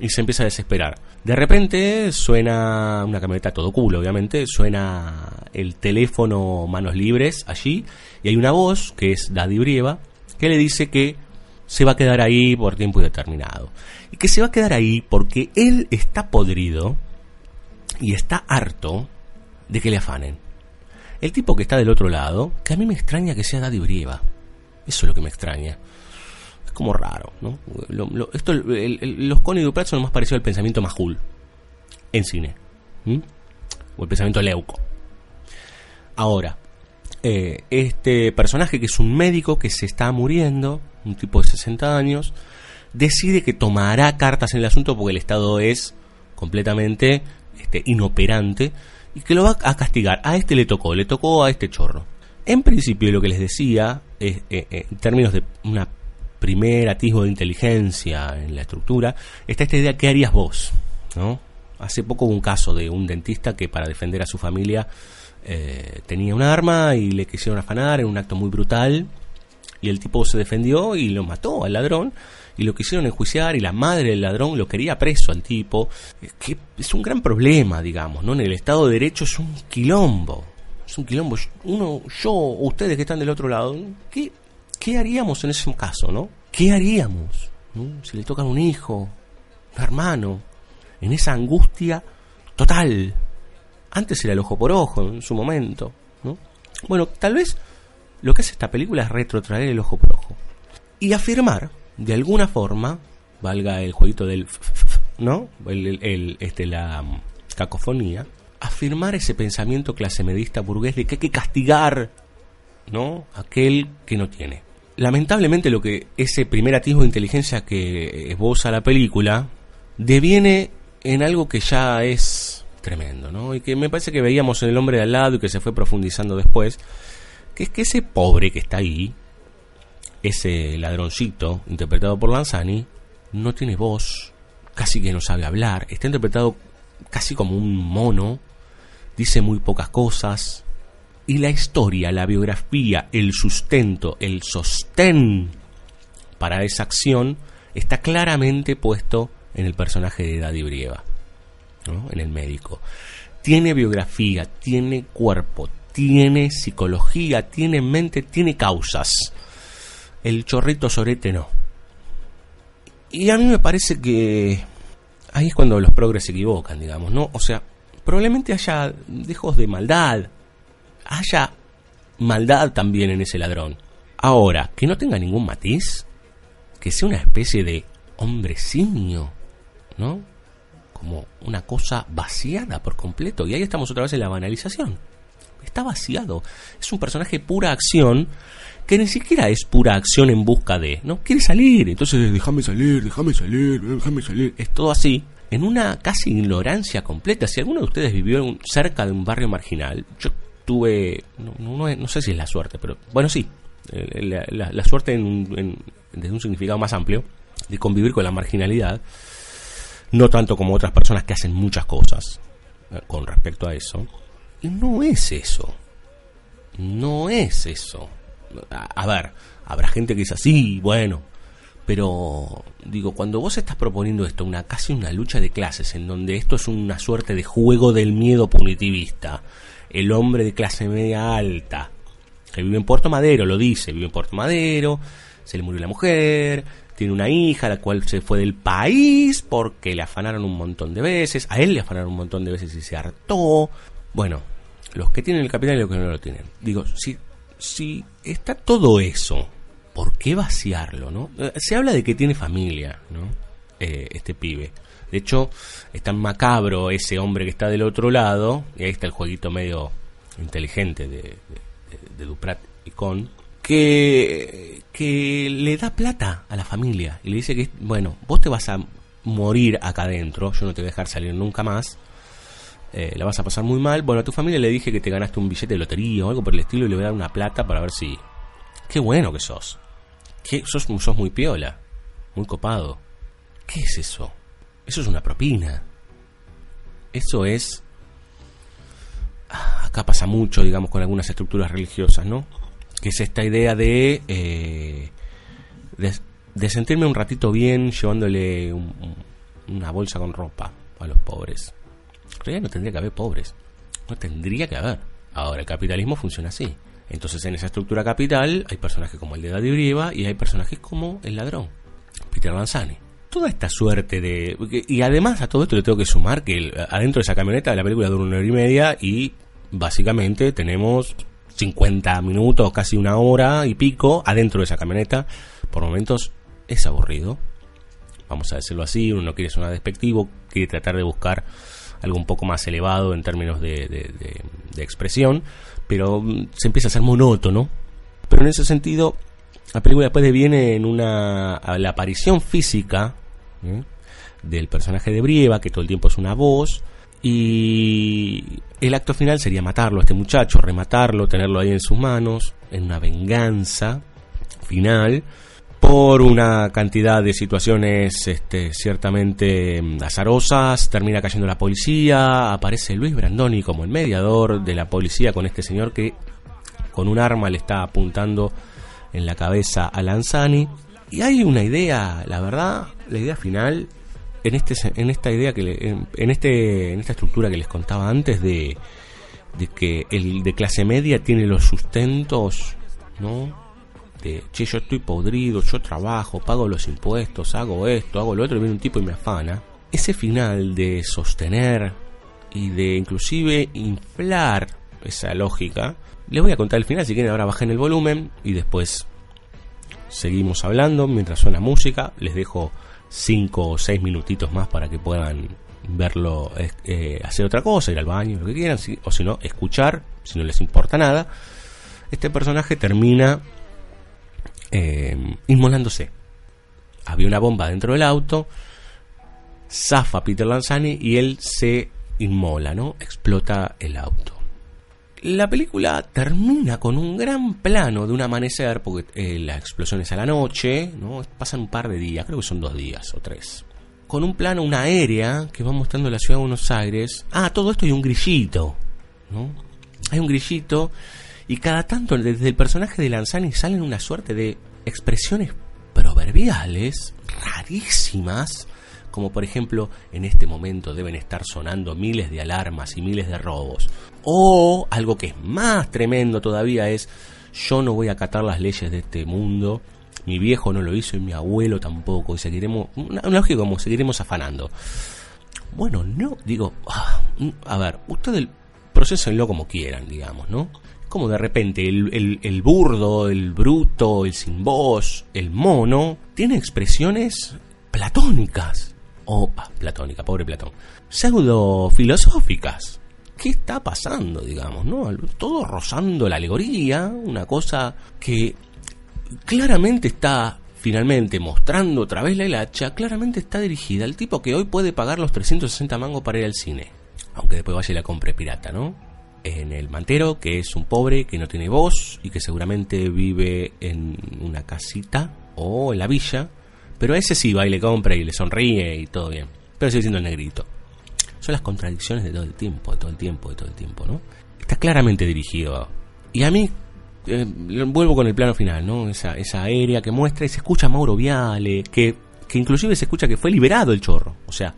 y se empieza a desesperar. De repente suena una camioneta todo culo, obviamente, suena el teléfono manos libres allí y hay una voz que es Daddy Brieva que le dice que se va a quedar ahí por tiempo indeterminado. Y que se va a quedar ahí porque él está podrido y está harto de que le afanen. El tipo que está del otro lado, que a mí me extraña que sea Daddy Brieva. Eso es lo que me extraña. Como raro, ¿no? esto, los Connie Duprat son lo más parecido al pensamiento Majul en cine. O el pensamiento Leuco. Ahora, eh, este personaje que es un médico que se está muriendo, un tipo de 60 años, decide que tomará cartas en el asunto porque el Estado es completamente este, inoperante y que lo va a castigar. A este le tocó, le tocó a este chorro. En principio lo que les decía, es, eh, eh, en términos de una primer atisbo de inteligencia en la estructura, está esta idea, ¿qué harías vos? ¿No? Hace poco hubo un caso de un dentista que para defender a su familia eh, tenía un arma y le quisieron afanar en un acto muy brutal y el tipo se defendió y lo mató al ladrón y lo quisieron enjuiciar y la madre del ladrón lo quería preso al tipo. Que es un gran problema, digamos, ¿no? En el Estado de Derecho es un quilombo. Es un quilombo. Uno, yo, ustedes que están del otro lado, ¿qué, qué haríamos en ese caso, no? ¿Qué haríamos? Si le tocan un hijo, un hermano, en esa angustia total. Antes era el ojo por ojo, en su momento, ¿no? Bueno, tal vez lo que hace esta película es retrotraer el ojo por ojo. Y afirmar, de alguna forma, valga el jueguito del... ¿No? El, este, la mm, cacofonía. Afirmar ese pensamiento clase medista burgués de que hay que castigar ¿no? Aquel que no tiene. Lamentablemente lo que ese primer atisbo de inteligencia que esboza la película deviene en algo que ya es tremendo, ¿no? Y que me parece que veíamos en el hombre de al lado y que se fue profundizando después, que es que ese pobre que está ahí, ese ladroncito interpretado por Lanzani, no tiene voz, casi que no sabe hablar, está interpretado casi como un mono, dice muy pocas cosas, y la historia, la biografía, el sustento, el sostén para esa acción está claramente puesto en el personaje de Daddy Brieva, ¿no? en el médico. Tiene biografía, tiene cuerpo, tiene psicología, tiene mente, tiene causas. El chorrito sorete no. Y a mí me parece que ahí es cuando los progres se equivocan, digamos, ¿no? O sea, probablemente haya dejos de maldad, haya maldad también en ese ladrón. Ahora, que no tenga ningún matiz, que sea una especie de hombre simio, ¿no? Como una cosa vaciada por completo. Y ahí estamos otra vez en la banalización. Está vaciado. Es un personaje pura acción que ni siquiera es pura acción en busca de, ¿no? Quiere salir, entonces déjame salir, déjame salir, déjame salir. Es todo así, en una casi ignorancia completa. Si alguno de ustedes vivió cerca de un barrio marginal, yo tuve, no, sé si es la suerte, pero bueno, sí, eh, la, suerte en, desde un significado más amplio de convivir con la marginalidad, no tanto como otras personas que hacen muchas cosas eh, con respecto a eso. Y no es eso, no es eso a, ver, habrá gente que dice así, bueno, pero digo, cuando vos estás proponiendo esto, una casi una lucha de clases, en donde esto es una suerte de juego del miedo punitivista, el hombre de clase media alta, que vive en Puerto Madero, lo dice, vive en Puerto Madero, se le murió la mujer, tiene una hija, la cual se fue del país porque le afanaron un montón de veces, a él le afanaron un montón de veces y se hartó. Bueno, los que tienen el capital y los que no lo tienen. Digo, si si está todo eso, ¿por qué vaciarlo, no? Eh, se habla de que tiene familia, ¿no? Eh, este pibe. De hecho, es tan macabro ese hombre que está del otro lado, y ahí está el jueguito medio inteligente de, Duprat y Con, que, que le da plata a la familia y le dice que, bueno, vos te vas a morir acá adentro, yo no te voy a dejar salir nunca más, eh, la vas a pasar muy mal. Bueno, a tu familia le dije que te ganaste un billete de lotería o algo por el estilo y le voy a dar una plata para ver si... Qué bueno que sos. ¿Qué? Sos, sos muy piola, muy copado. ¿Qué es eso? Eso es una propina. Eso es... Ah, acá pasa mucho, digamos, con algunas estructuras religiosas, ¿no? Que es esta idea de... Eh, de, sentirme un ratito bien llevándole una bolsa con ropa a los pobres no tendría que haber pobres. No tendría que haber. Ahora, el capitalismo funciona así. Entonces, en esa estructura capital hay personajes como el de Daddy Brieva y hay personajes como el ladrón, Peter Lanzani. Toda esta suerte de... Y además a todo esto le tengo que sumar que adentro de esa camioneta la película dura una hora y media y básicamente tenemos 50 minutos, casi una hora y pico adentro de esa camioneta. Por momentos es aburrido. Vamos a decirlo así, uno no quiere sonar despectivo, quiere tratar de buscar algo un poco más elevado en términos de, expresión, pero mm, se empieza a ser monótono. Pero en ese sentido, la película después viene en una la aparición física del personaje de Brieva, que todo el tiempo es una voz, y el acto final sería matarlo a este muchacho, rematarlo, tenerlo ahí en sus manos, en una venganza final por una cantidad de situaciones este, ciertamente mm, azarosas, termina cayendo la policía, aparece Luis Brandoni como el mediador de la policía con este señor que con un arma le está apuntando en la cabeza a Lanzani. Y hay una idea, la verdad, la idea final, en, este, en esta idea que en, este, en esta estructura que les contaba antes de, de que el de clase media tiene los sustentos, ¿no? de, che, yo estoy podrido, yo trabajo, pago los impuestos, hago esto, hago lo otro, y viene un tipo y me afana. Ese final de sostener y de inclusive inflar esa lógica, les voy a contar el final, si quieren ahora bajen el volumen y después seguimos hablando mientras suena música, les dejo 5 o 6 minutitos más para que puedan verlo, eh, hacer otra cosa, ir al baño, lo que quieran, o si no, escuchar, si no les importa nada este personaje termina eh, inmolándose. Había una bomba dentro del auto, zafa Peter Lanzani y él se inmola, ¿no? Explota el auto. La película termina con un gran plano de un amanecer, porque eh, la explosión es a la noche, ¿no? Pasan un par de días, creo que son dos días o tres. Con un plano, una aérea que va mostrando la ciudad de Buenos Aires. Ah, todo esto hay un grillito, ¿no? Hay un grillito y cada tanto desde el personaje de Lanzani salen una suerte de expresiones proverbiales rarísimas como por ejemplo en este momento deben estar sonando miles de alarmas y miles de robos. O algo que es más tremendo todavía es yo no voy a acatar las leyes de este mundo, mi viejo no lo hizo y mi abuelo tampoco, y seguiremos, una, lógica como seguiremos afanando. Bueno, no, digo, ah, a ver, ustedes procesenlo como quieran, digamos, ¿no? Como de repente el, burdo, el bruto, el sin voz, el mono, tiene expresiones platónicas o platónica, pobre Platón, pseudo filosóficas. ¿Qué está pasando, digamos, no? Todo rozando la alegoría, una cosa que claramente está finalmente mostrando otra vez la hacha, claramente está dirigida al tipo que hoy puede pagar los 360 mangos para ir al cine. Aunque después vaya y la compre pirata, ¿no? En el mantero, que es un pobre que no tiene voz y que seguramente vive en una casita o en la villa, pero ese sí va y le compra y le sonríe y todo bien. Pero sigue siendo el negrito. Son las contradicciones de todo el tiempo, de todo el tiempo, de todo el tiempo, ¿no? Está claramente dirigido. Y a mí, eh, vuelvo con el plano final, ¿no? Esa, esa aérea que muestra y se escucha a Mauro Viale, que, que inclusive se escucha que fue liberado el chorro. O sea,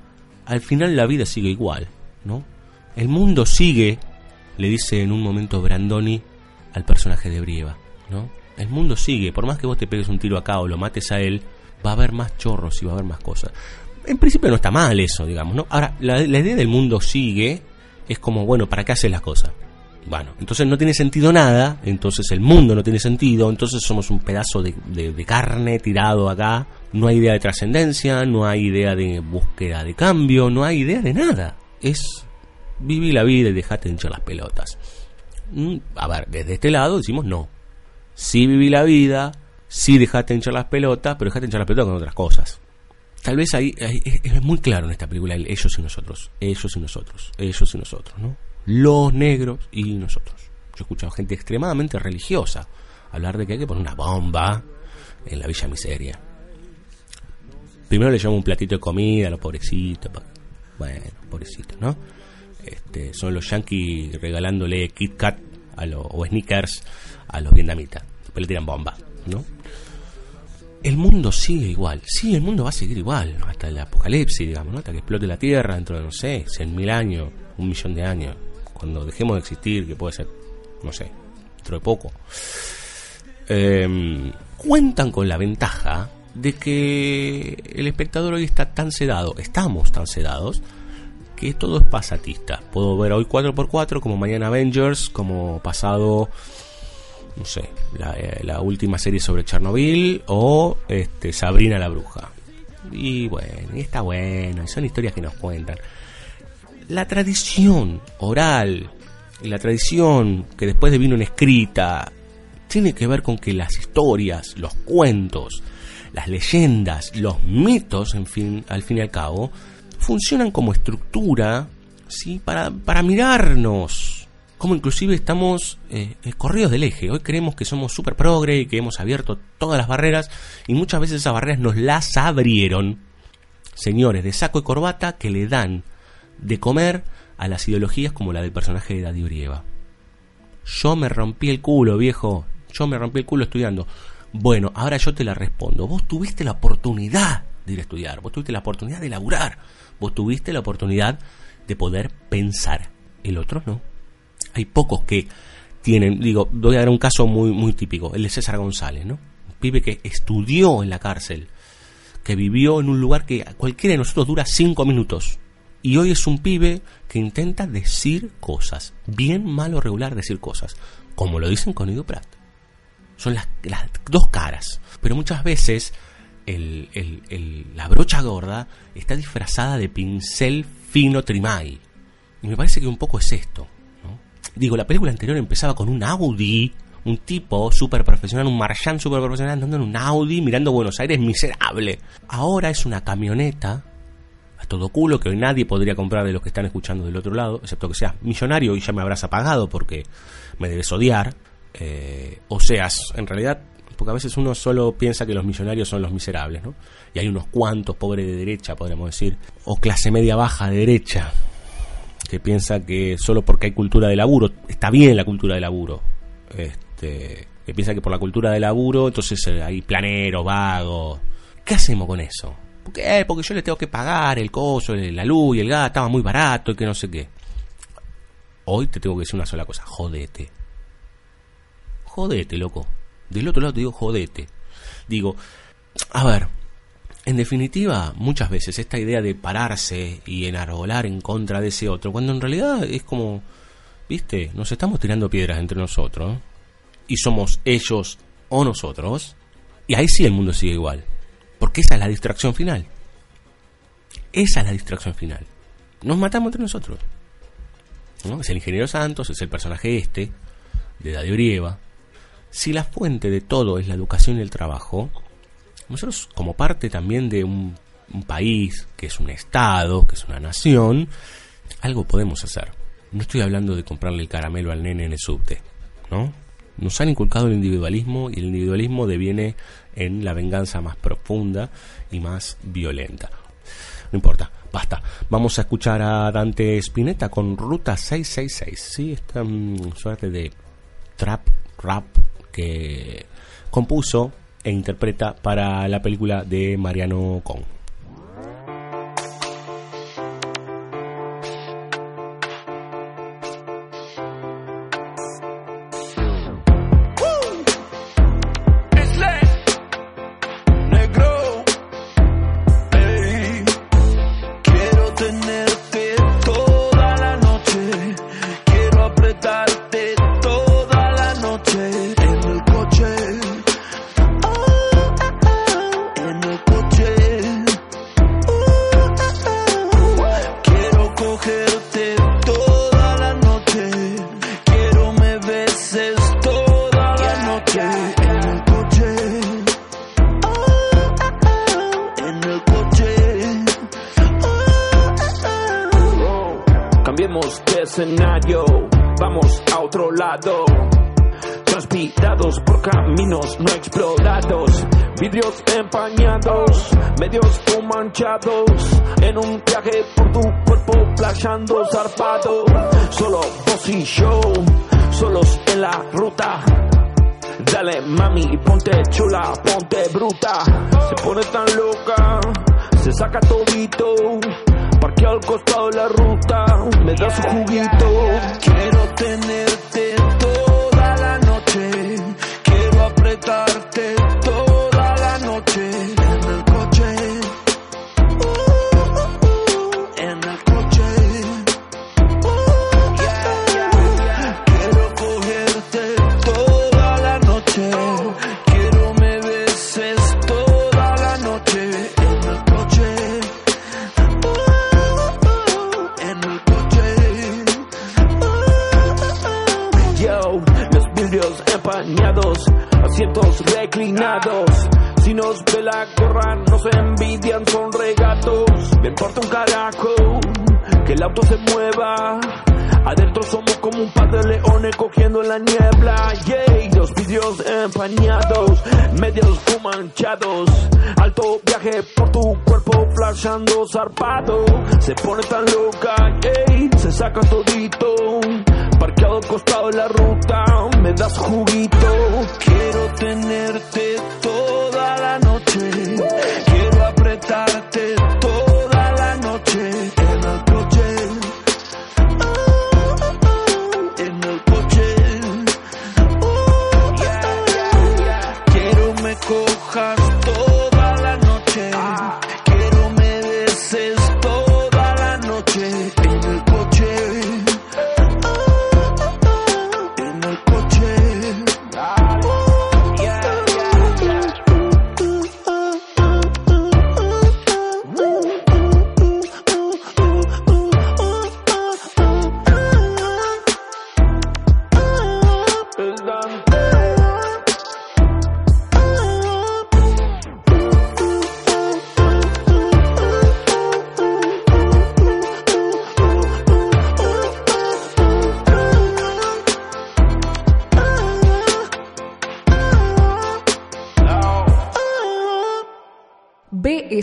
al final la vida sigue igual, ¿no? El mundo sigue, le dice en un momento Brandoni al personaje de Brieva, ¿no? El mundo sigue, por más que vos te pegues un tiro acá o lo mates a él, va a haber más chorros y va a haber más cosas. En principio no está mal eso, digamos, ¿no? Ahora, la, idea del mundo sigue, es como, bueno, ¿para qué haces las cosas? Bueno, entonces no tiene sentido nada, entonces el mundo no tiene sentido, entonces somos un pedazo de, de carne tirado acá, no hay idea de trascendencia, no hay idea de búsqueda de cambio, no hay idea de nada. Es vivir la vida y dejate hinchar las pelotas. Mm, a ver, desde este lado decimos no. Sí viví la vida, sí dejate hinchar las pelotas, pero dejate hinchar las pelotas con otras cosas. Tal vez ahí, es muy claro en esta película ellos y nosotros, ellos y nosotros, ellos y nosotros, ¿no? Los negros y nosotros. Yo he escuchado gente extremadamente religiosa hablar de que hay que poner una bomba en la Villa Miseria. Primero le llamo un platito de comida a los pobrecitos. Bueno, pobrecitos, ¿no? Este, son los yankees regalándole Kit Kat a o sneakers a los vietnamitas. Después le tiran bomba, ¿no? El mundo sigue igual. Sí, el mundo va a seguir igual, hasta el apocalipsis, digamos, hasta que explote la Tierra dentro de, no sé, cien mil años, un millón de años. Cuando dejemos de existir, que puede ser, no sé, dentro de poco. Em, cuentan con la ventaja de que el espectador hoy está tan sedado, estamos tan sedados, que todo es pasatista. Puedo ver hoy 4x4 como mañana Avengers, como pasado no sé, eh, la, última serie sobre Chernobyl o este, Sabrina la Bruja. Y bueno, y está bueno, y son historias que nos cuentan. La tradición oral y la tradición que después de vino en escrita tiene que ver con que las historias, los cuentos, las leyendas, los mitos, en fin, al fin y al cabo, funcionan como estructura, ¿sí? Para, para mirarnos como inclusive estamos eh, eh, corridos del eje. Hoy creemos que somos super progre y que hemos abierto todas las barreras y muchas veces esas barreras nos las abrieron señores de saco y corbata que le dan de comer a las ideologías como la del personaje de Daddy Brieva. Yo me rompí el culo, viejo. Yo me rompí el culo estudiando. Bueno, ahora yo te la respondo. Vos tuviste la oportunidad de ir a estudiar. Vos tuviste la oportunidad de laburar. Vos tuviste la oportunidad de poder pensar. El otro no hay pocos que tienen, digo, voy a dar un caso muy, muy típico, el de César González, ¿no? Un pibe que estudió en la cárcel, que vivió en un lugar que cualquiera de nosotros dura cinco minutos. Y hoy es un pibe que intenta decir cosas, bien, malo, regular decir cosas, como lo dicen con Ido Prat. Son las, las, dos caras. Pero muchas veces la brocha gorda está disfrazada de pincel fino trimay. Y me parece que un poco es esto. Digo, la película anterior empezaba con un Audi, un tipo súper profesional, un marchand súper profesional andando en un Audi mirando Buenos Aires miserable. Ahora es una camioneta a todo culo que hoy nadie podría comprar de los que están escuchando del otro lado, excepto que seas millonario y ya me habrás apagado porque me debes odiar. eh, o seas, en realidad, porque a veces uno solo piensa que los millonarios son los miserables, ¿no? Y hay unos cuantos pobres de derecha, podríamos decir, o clase media baja de derecha, que piensa que solo porque hay cultura de laburo, está bien la cultura de laburo, este, que piensa que por la cultura de laburo, entonces eh, hay planero, vago. ¿Qué hacemos con eso? ¿Por qué? Porque yo le tengo que pagar el coso, la luz y el gas, estaba muy barato y que no sé qué. Hoy te tengo que decir una sola cosa, jodete. Jodete, loco. Del otro lado te digo jodete. Digo, a ver, en definitiva, muchas veces esta idea de pararse y enarbolar en contra de ese otro, cuando en realidad es como, viste, nos estamos tirando piedras entre nosotros, y somos ellos o nosotros, y ahí sí el mundo sigue igual, porque esa es la distracción final. Esa es la distracción final. Nos matamos entre nosotros. ¿no? Es el ingeniero Santos, es el personaje este, de Dadio Brieva. Si la fuente de todo es la educación y el trabajo, nosotros como parte también de un, país, que es un estado, que es una nación, algo podemos hacer. No estoy hablando de comprarle el caramelo al nene en el subte, ¿no? Nos han inculcado el individualismo y el individualismo deviene en la venganza más profunda y más violenta. No importa, basta. Vamos a escuchar a Dante Spinetta con Ruta 666. Sí, esta mm, suerte de trap, rap que compuso e interpreta para la película de Mariano Con.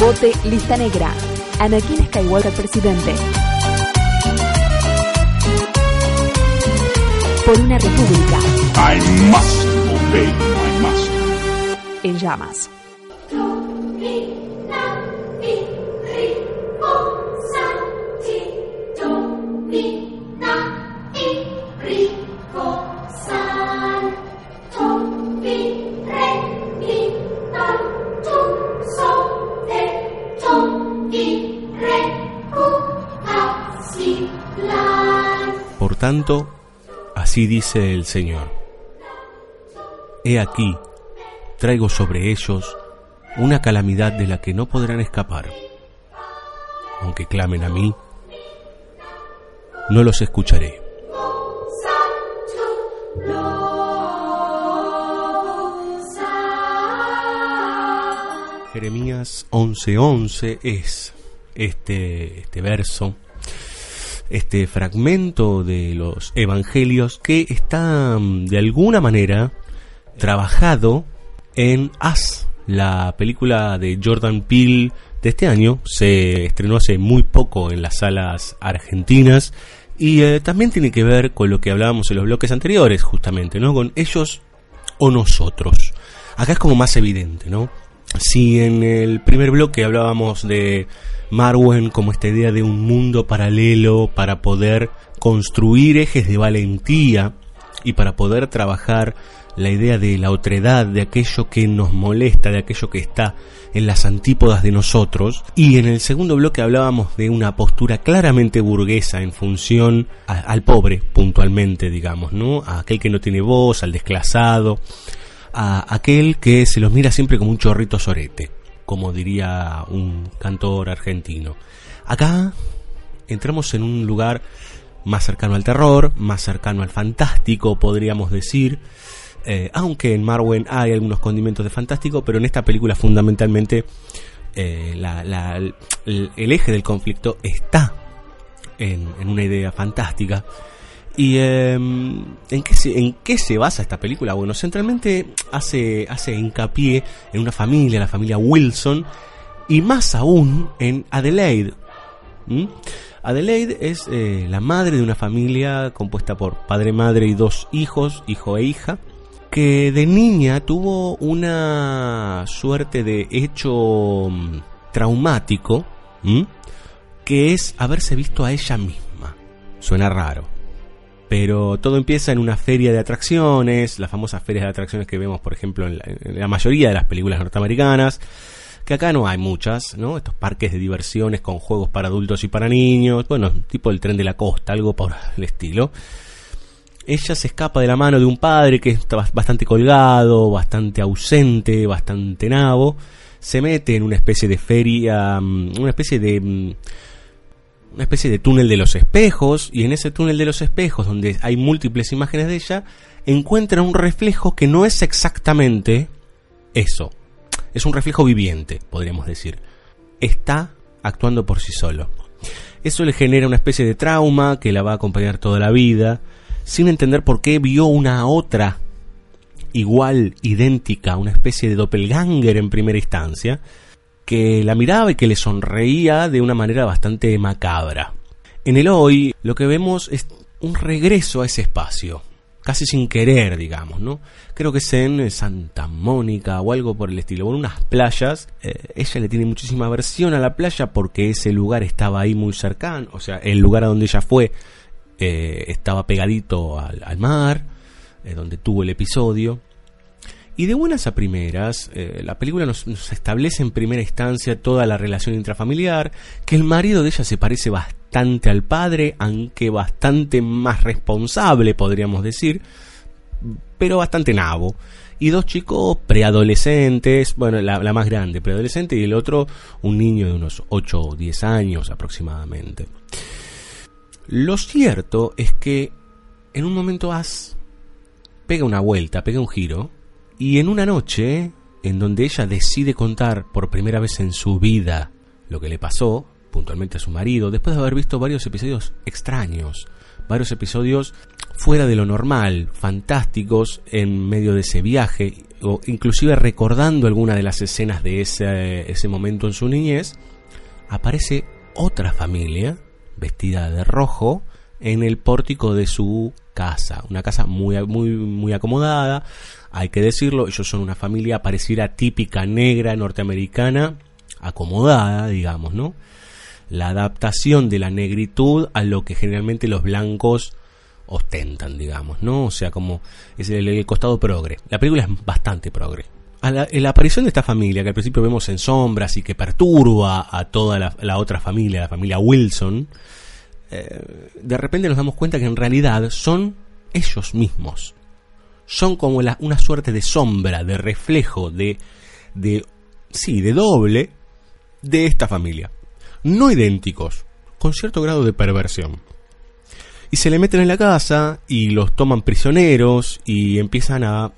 Vote Lista Negra. Anakin Skywalker presidente. Por una república. En llamas. Por tanto, así dice el Señor. He aquí, traigo sobre ellos una calamidad de la que no podrán escapar. Aunque clamen a mí, no los escucharé. Jeremías 11:11 es este, este verso, este fragmento de los evangelios que está mm, de alguna manera trabajado en As, la película de Jordan Peele de este año. Se estrenó hace muy poco en las salas argentinas y eh, también tiene que ver con lo que hablábamos en los bloques anteriores, justamente, ¿no? Con ellos o nosotros. Acá es como más evidente, ¿no? Si en el primer bloque hablábamos de Marwen como esta idea de un mundo paralelo para poder construir ejes de valentía y para poder trabajar la idea de la otredad, de aquello que nos molesta, de aquello que está en las antípodas de nosotros. Y en el segundo bloque hablábamos de una postura claramente burguesa en función al pobre, puntualmente, digamos, ¿no? A aquel que no tiene voz, al desclasado, a aquel que se los mira siempre como un chorrito sorete, como diría un cantor argentino. Acá entramos en un lugar más cercano al terror, más cercano al fantástico, podríamos decir. Eh, aunque en Marwen hay algunos condimentos de fantástico, pero en esta película fundamentalmente eh, el, eje del conflicto está en, una idea fantástica. ¿Y em, ¿en, qué se, en qué se basa esta película? Bueno, centralmente hace, hace hincapié en una familia, la familia Wilson, y más aún en Adelaide. Adelaide es eh, la madre de una familia compuesta por padre, madre y dos hijos, hijo e hija, que de niña tuvo una suerte de hecho mm, traumático, que es haberse visto a ella misma. Suena raro. Pero todo empieza en una feria de atracciones, las famosas ferias de atracciones que vemos, por ejemplo, en la, mayoría de las películas norteamericanas, que acá no hay muchas, ¿no? Estos parques de diversiones con juegos para adultos y para niños, bueno, tipo el tren de la costa, algo por el estilo ella se escapa de la mano de un padre que está bastante colgado, bastante ausente, bastante nabo, se mete en una especie de feria, mm, una especie de mm, una especie de túnel de los espejos y en ese túnel de los espejos donde hay múltiples imágenes de ella encuentra un reflejo que no es exactamente eso. Es un reflejo viviente, podríamos decir. Está actuando por sí solo. Eso le genera una especie de trauma que la va a acompañar toda la vida sin entender por qué vio una otra igual, idéntica, una especie de doppelganger en primera instancia, que la miraba y que le sonreía de una manera bastante macabra. En el hoy lo que vemos es un regreso a ese espacio, casi sin querer, digamos, ¿no? Creo que es en Santa Mónica o algo por el estilo, en unas playas. Eh, ella le tiene muchísima aversión a la playa porque ese lugar estaba ahí muy cercano, o sea, el lugar a donde ella fue eh, estaba pegadito al, mar, eh, donde tuvo el episodio. Y de buenas a primeras, eh, la película nos, establece en primera instancia toda la relación intrafamiliar, que el marido de ella se parece bastante al padre, aunque bastante más responsable, podríamos decir. pero bastante nabo. Y dos chicos preadolescentes, bueno, la, más grande, preadolescente, y el otro un niño de unos 8 o 10 años aproximadamente. Lo cierto es que en un momento As pega una vuelta, pega un giro, y en una noche, en donde ella decide contar por primera vez en su vida lo que le pasó, puntualmente a su marido, después de haber visto varios episodios extraños, varios episodios fuera de lo normal, fantásticos en medio de ese viaje, o inclusive recordando alguna de las escenas de ese, ese momento en su niñez, aparece otra familia vestida de rojo en el pórtico de su casa, una casa muy, muy, muy acomodada, hay que decirlo, ellos son una familia pareciera típica negra norteamericana, acomodada, digamos, ¿no? La adaptación de la negritud a lo que generalmente los blancos ostentan, digamos, ¿no? O sea, como es el, costado progre. La película es bastante progre. A la, aparición de esta familia, que al principio vemos en sombras y que perturba a toda la, la otra familia, la familia Wilson, eh, de repente nos damos cuenta que en realidad son ellos mismos. Son como una suerte de sombra, de reflejo, de, de, sí, de doble de esta familia. No idénticos, con cierto grado de perversión. Y se le meten en la casa y los toman prisioneros y empiezan a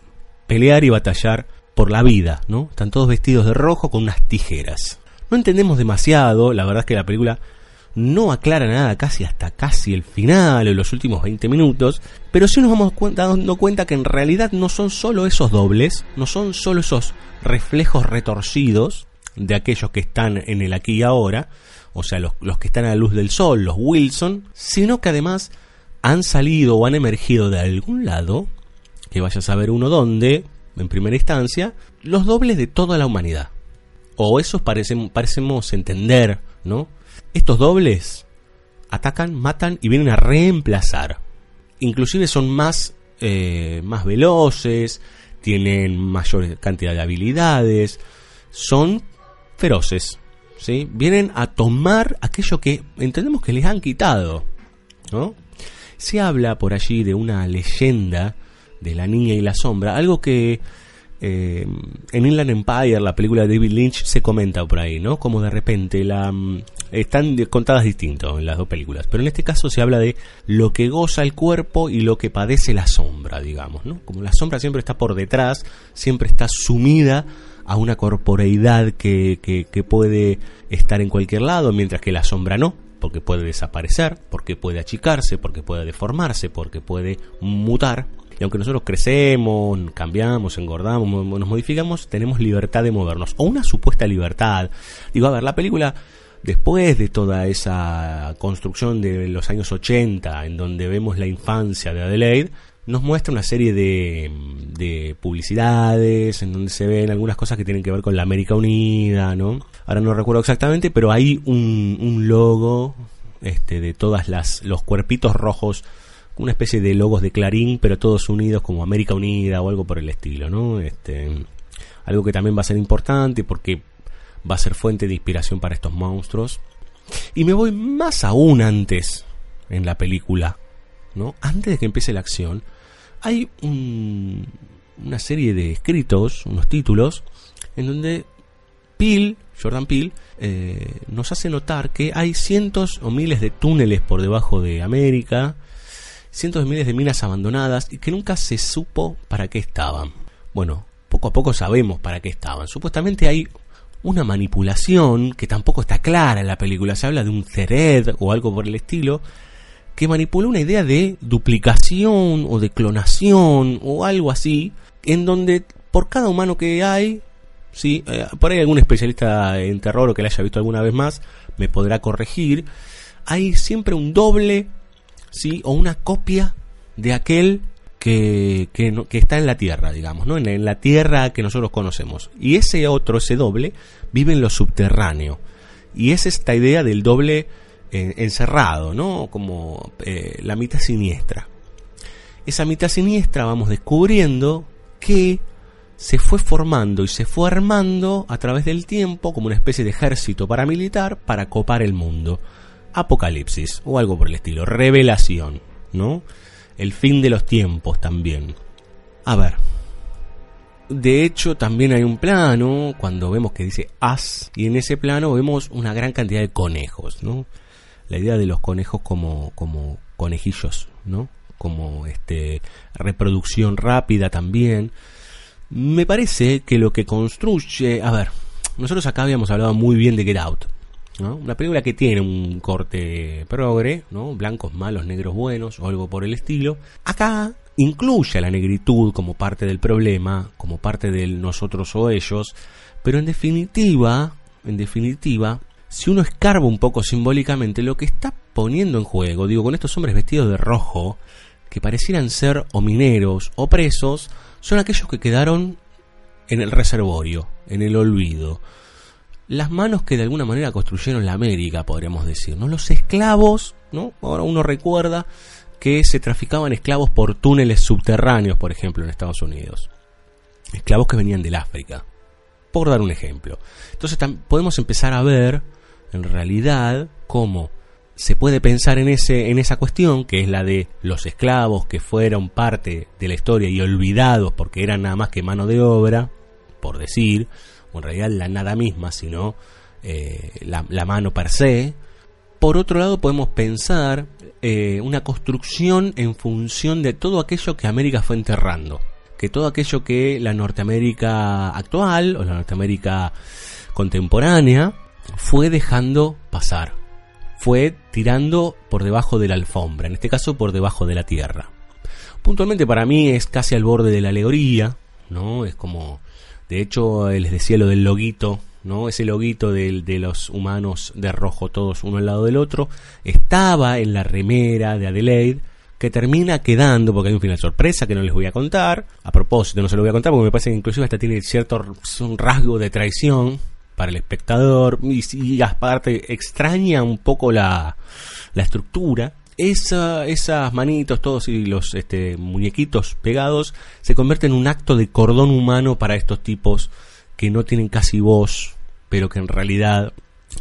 pelear y batallar por la vida, ¿no? Están todos vestidos de rojo con unas tijeras. No entendemos demasiado, la verdad es que la película no aclara nada casi hasta casi el final o los últimos 20 minutos, pero sí nos vamos dando cuenta que en realidad no son solo esos dobles, no son solo esos reflejos retorcidos de aquellos que están en el aquí y ahora, o sea, los, los que están a la luz del sol, los Wilson, sino que además han salido o han emergido de algún lado, que vaya a saber uno dónde, en primera instancia, los dobles de toda la humanidad. O eso parecemos, parecemos entender, ¿no? Estos dobles atacan, matan y vienen a reemplazar. Inclusive son más, eh, más veloces, tienen mayor cantidad de habilidades, son feroces. ¿sí? Vienen a tomar aquello que entendemos que les han quitado. ¿no? Se habla por allí de una leyenda de la niña y la sombra, algo que eh, en Inland Empire, la película de David Lynch, se comenta por ahí, ¿no? Como de repente la, mm, están contadas distintos en las dos películas, pero en este caso se habla de lo que goza el cuerpo y lo que padece la sombra, digamos, ¿no? Como la sombra siempre está por detrás, siempre está sumida a una corporeidad que, que, que puede estar en cualquier lado, mientras que la sombra no, porque puede desaparecer, porque puede achicarse, porque puede deformarse, porque puede mutar, y aunque nosotros crecemos, cambiamos, engordamos, nos modificamos, tenemos libertad de movernos. O una supuesta libertad. Digo, a ver, la película, después de toda esa construcción de los años 80, en donde vemos la infancia de Adelaide, nos muestra una serie de, de, publicidades en donde se ven algunas cosas que tienen que ver con la América Unida, ¿no? Ahora no recuerdo exactamente, pero hay un, un logo este, de todas las los cuerpitos rojos una especie de logos de Clarín, pero todos unidos como América Unida o algo por el estilo, ¿no? Este, algo que también va a ser importante porque va a ser fuente de inspiración para estos monstruos. Y me voy más aún antes en la película, ¿no? Antes de que empiece la acción, hay una serie de escritos, unos títulos, en donde Peel, Jordan Peele, eh, nos hace notar que hay cientos o miles de túneles por debajo de América, cientos de miles de minas abandonadas y que nunca se supo para qué estaban. Bueno, poco a poco sabemos para qué estaban. Supuestamente hay una manipulación que tampoco está clara en la película. Se habla de un Cered o algo por el estilo que manipula una idea de duplicación o de clonación o algo así, en donde por cada humano que hay, sí, eh, por ahí algún especialista en terror o que la haya visto alguna vez más me podrá corregir, hay siempre un doble ¿sí? o una copia de aquel que, que, está en la tierra, digamos, ¿no? En, la tierra que nosotros conocemos. Y ese otro, ese doble, vive en lo subterráneo. Y es esta idea del doble eh, encerrado, ¿no? Como eh, la mitad siniestra. Esa mitad siniestra vamos descubriendo que se fue formando y se fue armando a través del tiempo como una especie de ejército paramilitar para copar el mundo apocalipsis o algo por el estilo, revelación, ¿no? El fin de los tiempos también. A ver. De hecho, también hay un plano cuando vemos que dice as, y en ese plano vemos una gran cantidad de conejos, ¿no? La idea de los conejos como, como conejillos, ¿no? Como este reproducción rápida también. Me parece que lo que construye, a ver, nosotros acá habíamos hablado muy bien de Get Out, ¿no? Una película que tiene un corte progre, ¿no? Blancos malos, negros buenos o algo por el estilo. Acá incluye a la negritud como parte del problema, como parte del nosotros o ellos, pero en definitiva, en definitiva, si uno escarba un poco simbólicamente, lo que está poniendo en juego, digo, con estos hombres vestidos de rojo, que parecieran ser o mineros o presos, son aquellos que quedaron en el reservorio, en el olvido. Las manos que de alguna manera construyeron la América, podríamos decir, ¿no? Los esclavos, ¿no? Ahora uno recuerda que se traficaban esclavos por túneles subterráneos, por ejemplo, en Estados Unidos. Esclavos que venían del África. Por dar un ejemplo. Entonces podemos empezar a ver, en realidad, cómo se puede pensar en, ese, en esa cuestión, que es la de los esclavos que fueron parte de la historia y olvidados porque eran nada más que mano de obra, por decir, o en realidad la nada misma, sino eh, la, mano per se, por otro lado, podemos pensar eh, una construcción en función de todo aquello que América fue enterrando. Que todo aquello que la Norteamérica actual o la Norteamérica contemporánea fue dejando pasar. Fue tirando por debajo de la alfombra, en este caso por debajo de la tierra. Puntualmente para mí es casi al borde de la alegoría, ¿no? Es como, de hecho, les decía lo del loguito ¿no? Ese loguito de, de, los humanos de rojo, todos uno al lado del otro, estaba en la remera de Adelaide, que termina quedando, porque hay un final sorpresa que no les voy a contar. A propósito, no se lo voy a contar porque me parece que inclusive hasta tiene cierto un rasgo de traición para el espectador y, y aparte extraña un poco la, la estructura. Esa, esas manitos, todos y los este, muñequitos pegados se convierten en un acto de cordón humano para estos tipos que no tienen casi voz, pero que en realidad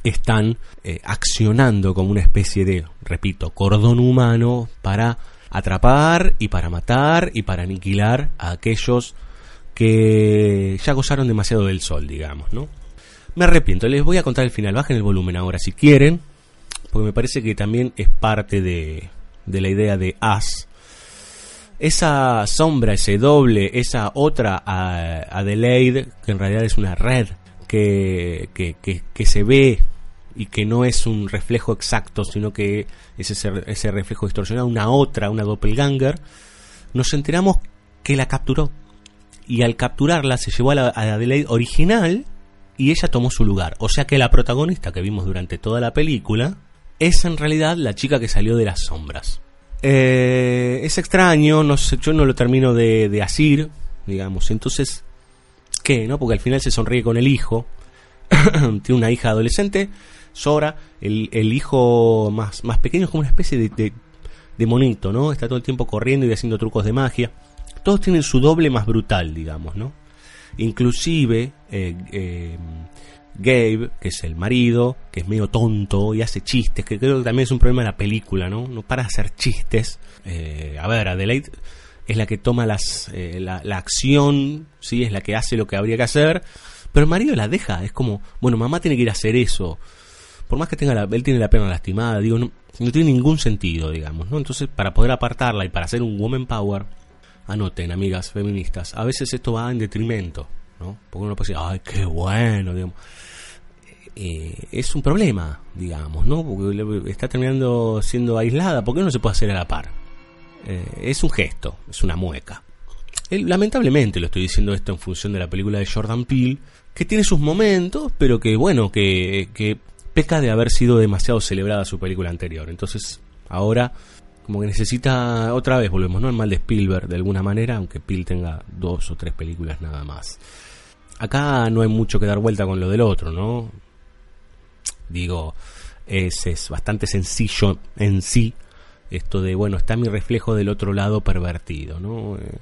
están eh, accionando como una especie de, repito, cordón humano para atrapar y para matar y para aniquilar a aquellos que ya gozaron demasiado del sol, digamos, ¿no? Me arrepiento, les voy a contar el final, bajen el volumen ahora si quieren, porque me parece que también es parte de, de la idea de As, esa sombra, ese doble, esa otra Adelaide, que en realidad es una red que, que, que, se ve y que no es un reflejo exacto, sino que es ese, ese reflejo distorsionado, una otra, una doppelganger, nos enteramos que la capturó. Y al capturarla se llevó a la Adelaide original y ella tomó su lugar. O sea que la protagonista que vimos durante toda la película es en realidad la chica que salió de las sombras. Eh, es extraño, no yo no lo termino de, de asir, digamos. Entonces, ¿qué? ¿No? Porque al final se sonríe con el hijo. Tiene una hija adolescente, Sora. El, el, hijo más, más pequeño es como una especie de, de, monito, ¿no? Está todo el tiempo corriendo y haciendo trucos de magia. Todos tienen su doble más brutal, digamos, ¿no? Inclusive, eh, eh, Gabe, que es el marido, que es medio tonto y hace chistes, que creo que también es un problema de la película, ¿no? No para hacer chistes. Eh, a ver, Adelaide es la que toma las, eh, la, acción, ¿sí? Es la que hace lo que habría que hacer, pero el marido la deja, es como, bueno, mamá tiene que ir a hacer eso. Por más que tenga la, él tiene la pena lastimada, digo, no, no tiene ningún sentido, digamos, ¿no? Entonces, para poder apartarla y para hacer un woman power, anoten, amigas feministas, a veces esto va en detrimento, ¿no? Porque uno puede decir, ay, qué bueno, digamos. Eh, es un problema, digamos, ¿no? Porque está terminando siendo aislada, ¿por qué no se puede hacer a la par? Eh, es un gesto, es una mueca. lamentablemente lo estoy diciendo esto en función de la película de Jordan Peele, que tiene sus momentos, pero que bueno, que, peca de haber sido demasiado celebrada su película anterior. Entonces, ahora como que necesita otra vez, volvemos, ¿no? Al mal de Spielberg de alguna manera, aunque Peele tenga dos o tres películas nada más. Acá no hay mucho que dar vuelta con lo del otro, ¿no? Digo, es, es bastante sencillo en sí esto de, bueno, está mi reflejo del otro lado pervertido, ¿no? Eh,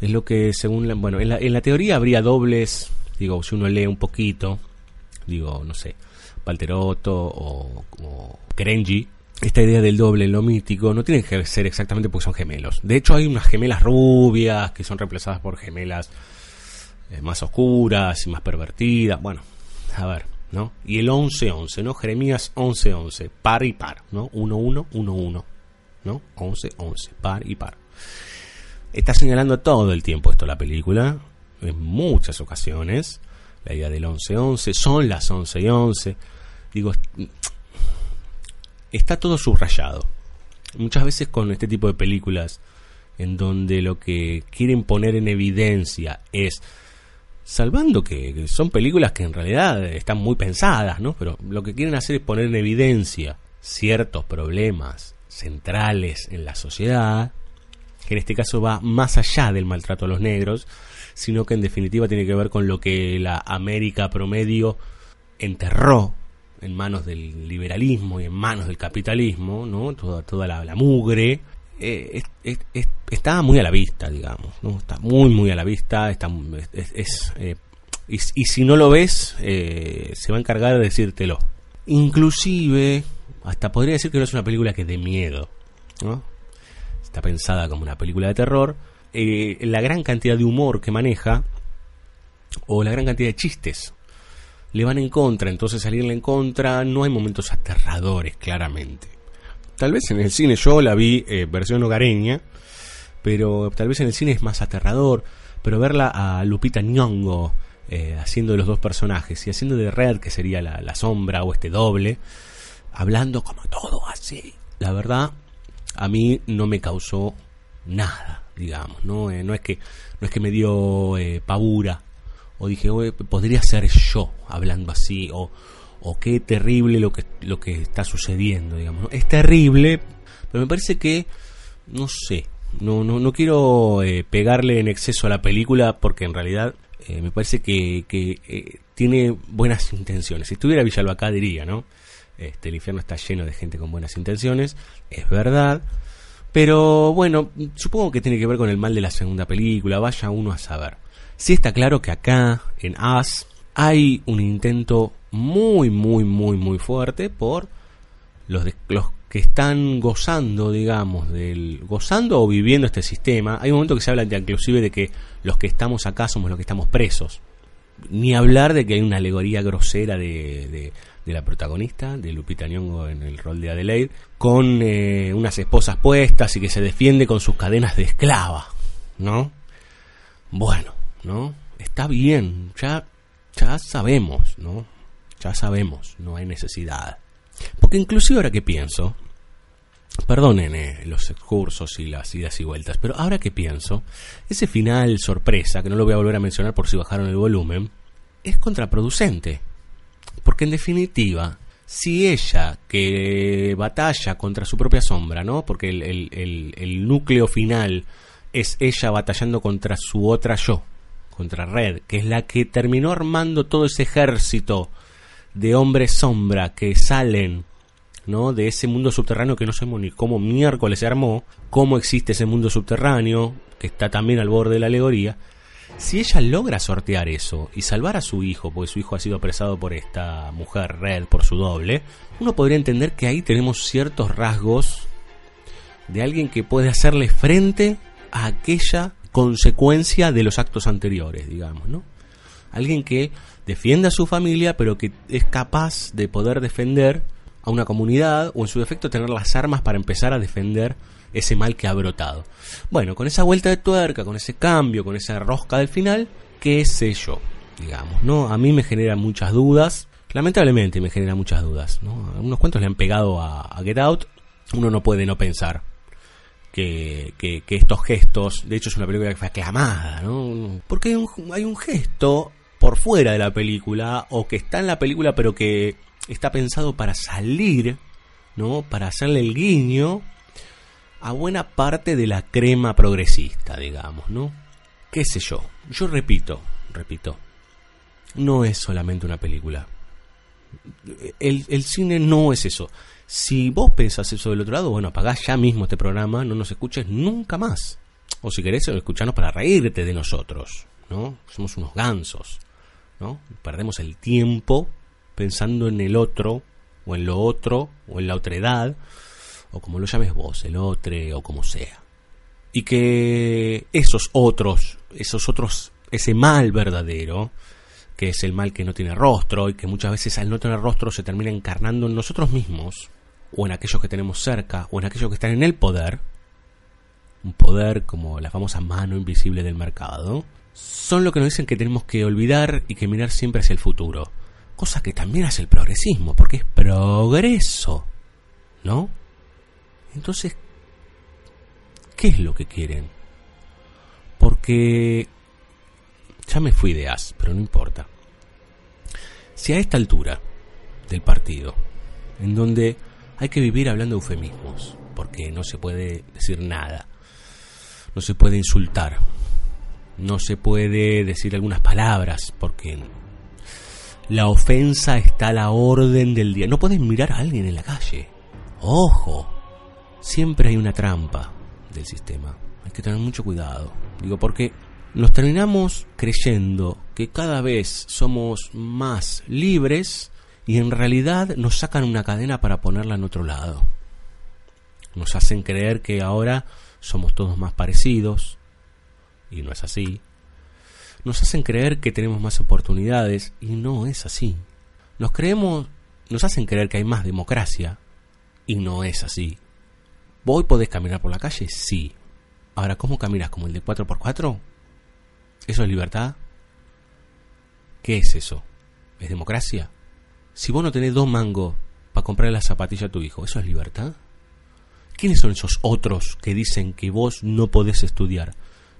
es lo que según, la, bueno, en la, en la teoría habría dobles, digo, si uno lee un poquito, digo, no sé, Palterotto o, o Kerenji, esta idea del doble, lo mítico, no tiene que ser exactamente porque son gemelos. De hecho, hay unas gemelas rubias que son reemplazadas por gemelas eh, más oscuras y más pervertidas. Bueno, a ver, ¿no? Y el 11-11, ¿no? Jeremías 11-11, par y par, ¿no? 1-1, 1-1, ¿no? 11-11, par y par. Está señalando todo el tiempo esto la película, en muchas ocasiones. La idea del 11-11, son las 11 y 11. Digo, está todo subrayado. Muchas veces con este tipo de películas en donde lo que quieren poner en evidencia es salvando que son películas que en realidad están muy pensadas, ¿no? Pero lo que quieren hacer es poner en evidencia ciertos problemas centrales en la sociedad, que en este caso va más allá del maltrato a los negros, sino que en definitiva tiene que ver con lo que la América promedio enterró en manos del liberalismo y en manos del capitalismo, ¿no? Toda, toda la, mugre, eh, está muy a la vista, digamos, ¿no? Está muy, muy a la vista, está, es, eh, y, si no lo ves, eh, se va a encargar de decírtelo. Inclusive, hasta podría decir que no es una película que dé miedo. Está pensada como una película de terror. la gran cantidad de humor que maneja, o la gran cantidad de chistes le van en contra, entonces salirle en contra no hay momentos aterradores, claramente. Tal vez en el cine yo la vi eh, versión hogareña, pero tal vez en el cine es más aterrador, pero verla a Lupita Nyong'o eh, haciendo de los dos personajes y haciendo de Red, que sería la, sombra o este doble, hablando como todo así, la verdad a mí no me causó nada, digamos, no, eh, no es que no es que me dio pavura o dije, podría ser yo hablando así, o, o qué terrible lo que, lo que está sucediendo, digamos. Es terrible, pero me parece que, no sé, no, no, no quiero eh, pegarle en exceso a la película porque en realidad eh, me parece que, que eh, tiene buenas intenciones. Si estuviera Villalba acá diría, ¿no? Este, el infierno está lleno de gente con buenas intenciones, es verdad. Pero bueno, supongo que tiene que ver con el mal de la segunda película, vaya uno a saber. Sí está claro que acá, en As, hay un intento muy, muy, muy, muy fuerte por los, los que están gozando, digamos, del gozando o viviendo este sistema. Hay un momento que se habla inclusive de que los que estamos acá somos los que estamos presos. Ni hablar de que hay una alegoría grosera de, de, la protagonista, de Lupita Nyong'o en el rol de Adelaide, con eh, unas esposas puestas y que se defiende con sus cadenas de esclava, ¿no? Bueno, ¿no? Está bien, ya, ya sabemos, ¿no? Ya sabemos, no hay necesidad. Porque inclusive ahora que pienso, perdonen eh, los cursos y las idas y vueltas, pero ahora que pienso, ese final sorpresa, que no lo voy a volver a mencionar por si bajaron el volumen, es contraproducente. Porque en definitiva, si ella que batalla contra su propia sombra, ¿no? Porque el, el, el núcleo final es ella batallando contra su otra yo, contra Red, que es la que terminó armando todo ese ejército de hombres sombra que salen ¿no? de ese mundo subterráneo que no sabemos ni cómo miércoles se armó, cómo existe ese mundo subterráneo, que está también al borde de la alegoría. Si ella logra sortear eso y salvar a su hijo, porque su hijo ha sido apresado por esta mujer Red, por su doble, uno podría entender que ahí tenemos ciertos rasgos de alguien que puede hacerle frente a aquella consecuencia de los actos anteriores, digamos, ¿no? Alguien que defienda a su familia, pero que es capaz de poder defender a una comunidad o en su defecto tener las armas para empezar a defender ese mal que ha brotado. Bueno, con esa vuelta de tuerca, con ese cambio, con esa rosca del final, qué sé yo, digamos, ¿no? A mí me genera muchas dudas, lamentablemente me genera muchas dudas, ¿no? Unos cuantos le han pegado a, a Get Out, uno no puede no pensar que, estos gestos, de hecho es una película que fue aclamada, ¿no? Porque hay un, hay un gesto por fuera de la película, o que está en la película pero que está pensado para salir, ¿no? Para hacerle el guiño a buena parte de la crema progresista, digamos, ¿no? ¿Qué sé yo? Yo repito, repito, no es solamente una película. El, el cine no es eso. Si vos pensás eso del otro lado, bueno, apagás ya mismo este programa, no nos escuches nunca más. O si querés, escucharnos para reírte de nosotros, ¿no? Somos unos gansos, ¿no? Perdemos el tiempo pensando en el otro, o en lo otro, o en la otredad, o como lo llames vos, el otro, o como sea. Y que esos otros, esos otros, ese mal verdadero, que es el mal que no tiene rostro y que muchas veces al no tener rostro se termina encarnando en nosotros mismos, o en aquellos que tenemos cerca, o en aquellos que están en el poder, un poder como la famosa mano invisible del mercado, son lo que nos dicen que tenemos que olvidar y que mirar siempre hacia el futuro. Cosa que también hace el progresismo, porque es progreso, ¿no? Entonces, ¿qué es lo que quieren? Porque ya me fui de as, pero no importa. Si a esta altura del partido, en donde hay que vivir hablando eufemismos, porque no se puede decir nada, no se puede insultar, no se puede decir algunas palabras, porque la ofensa está a la orden del día. No puedes mirar a alguien en la calle. Ojo, siempre hay una trampa del sistema. Hay que tener mucho cuidado. Digo, porque nos terminamos creyendo que cada vez somos más libres y en realidad nos sacan una cadena para ponerla en otro lado. Nos hacen creer que ahora somos todos más parecidos y no es así. Nos hacen creer que tenemos más oportunidades y no es así. Nos creemos, nos hacen creer que hay más democracia y no es así. ¿Vos podés caminar por la calle? Sí. Ahora, ¿cómo caminas? ¿Como el de 4x4? ¿Eso es libertad? ¿Qué es eso? ¿Es democracia? Si vos no tenés dos mangos para comprar la zapatilla a tu hijo, ¿eso es libertad? ¿Quiénes son esos otros que dicen que vos no podés estudiar?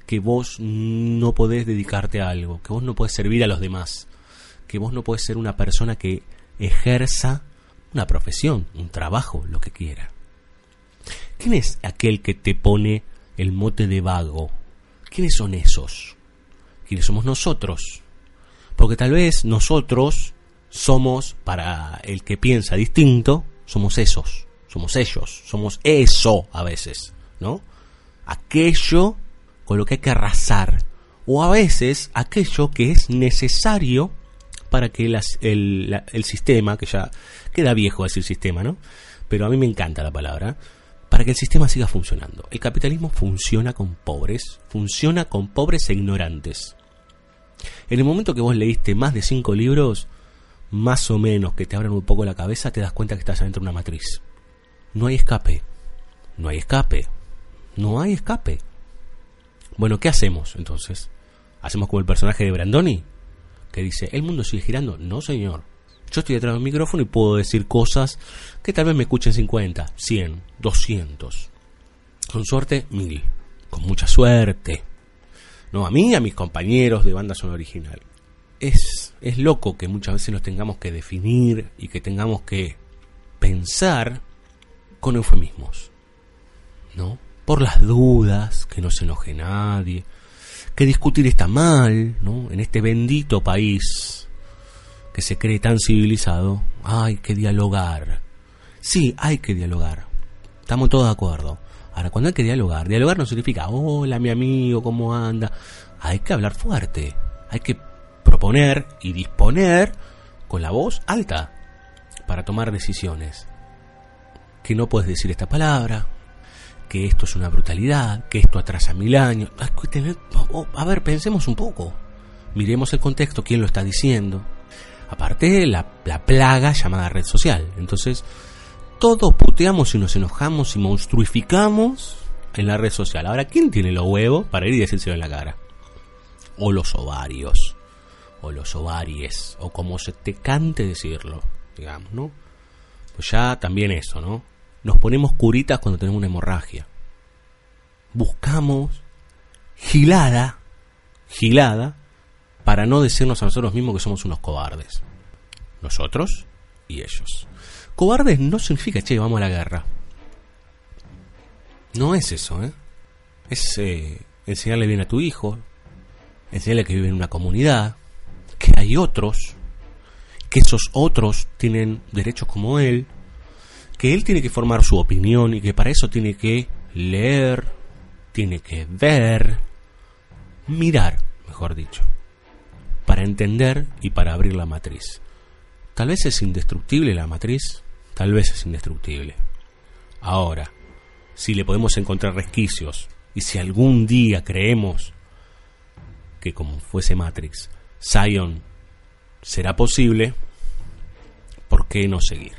Que vos no podés dedicarte a algo? Que vos no podés servir a los demás? Que vos no podés ser una persona que ejerza una profesión, un trabajo, lo que quiera? ¿Quién es aquel que te pone el mote de vago? ¿Quiénes son esos? ¿Quiénes somos nosotros? Porque tal vez nosotros somos, para el que piensa distinto, somos esos, somos ellos, somos eso a veces, ¿no? Aquello con lo que hay que arrasar, o a veces aquello que es necesario para que el, el sistema, que ya queda viejo decir sistema, ¿no? Pero a mí me encanta la palabra, para que el sistema siga funcionando. El capitalismo funciona con pobres, funciona con pobres e ignorantes. En el momento que vos leíste más de cinco libros, más o menos que te abran un poco la cabeza, te das cuenta que estás adentro de una matriz. No hay escape. No hay escape. No hay escape. Bueno, ¿qué hacemos entonces? ¿Hacemos como el personaje de Brandoni? Que dice, ¿el mundo sigue girando? No, señor. Yo estoy detrás del micrófono y puedo decir cosas que tal vez me escuchen 50, 100, 200. Con suerte, mil. Con mucha suerte. No, a mí a mis compañeros de banda sonora original. Es, es loco que muchas veces nos tengamos que definir y que tengamos que pensar con eufemismos. ¿No? Por las dudas, que no se enoje nadie, que discutir está mal, ¿no? En este bendito país que se cree tan civilizado, hay que dialogar. Sí, hay que dialogar. Estamos todos de acuerdo. Ahora, cuando hay que dialogar, dialogar no significa, hola mi amigo, ¿cómo anda? Hay que hablar fuerte. Hay que proponer y disponer con la voz alta para tomar decisiones. Que no puedes decir esta palabra, que esto es una brutalidad, que esto atrasa mil años. A ver, pensemos un poco. Miremos el contexto, quién lo está diciendo, Aparte, la, la plaga llamada red social. Entonces, todos puteamos y nos enojamos y monstruificamos en la red social. Ahora, ¿quién tiene los huevos para ir y decírselo en la cara? O los ovarios. O los ovaries. O como se te cante decirlo. Digamos, ¿no? Pues ya también eso, ¿no? Nos ponemos curitas cuando tenemos una hemorragia. Buscamos gilada, gilada, para no decirnos a nosotros mismos que somos unos cobardes. Nosotros y ellos. Cobardes no significa, che, vamos a la guerra. No es eso, ¿eh? Es eh, enseñarle bien a tu hijo, enseñarle que vive en una comunidad, que hay otros, que esos otros tienen derechos como él, que él tiene que formar su opinión y que para eso tiene que leer, tiene que ver, mirar, mejor dicho para entender y para abrir la matriz. Tal vez es indestructible la matriz, tal vez es indestructible. Ahora, si le podemos encontrar resquicios y si algún día creemos que como fuese Matrix, Zion será posible, ¿por qué no seguir?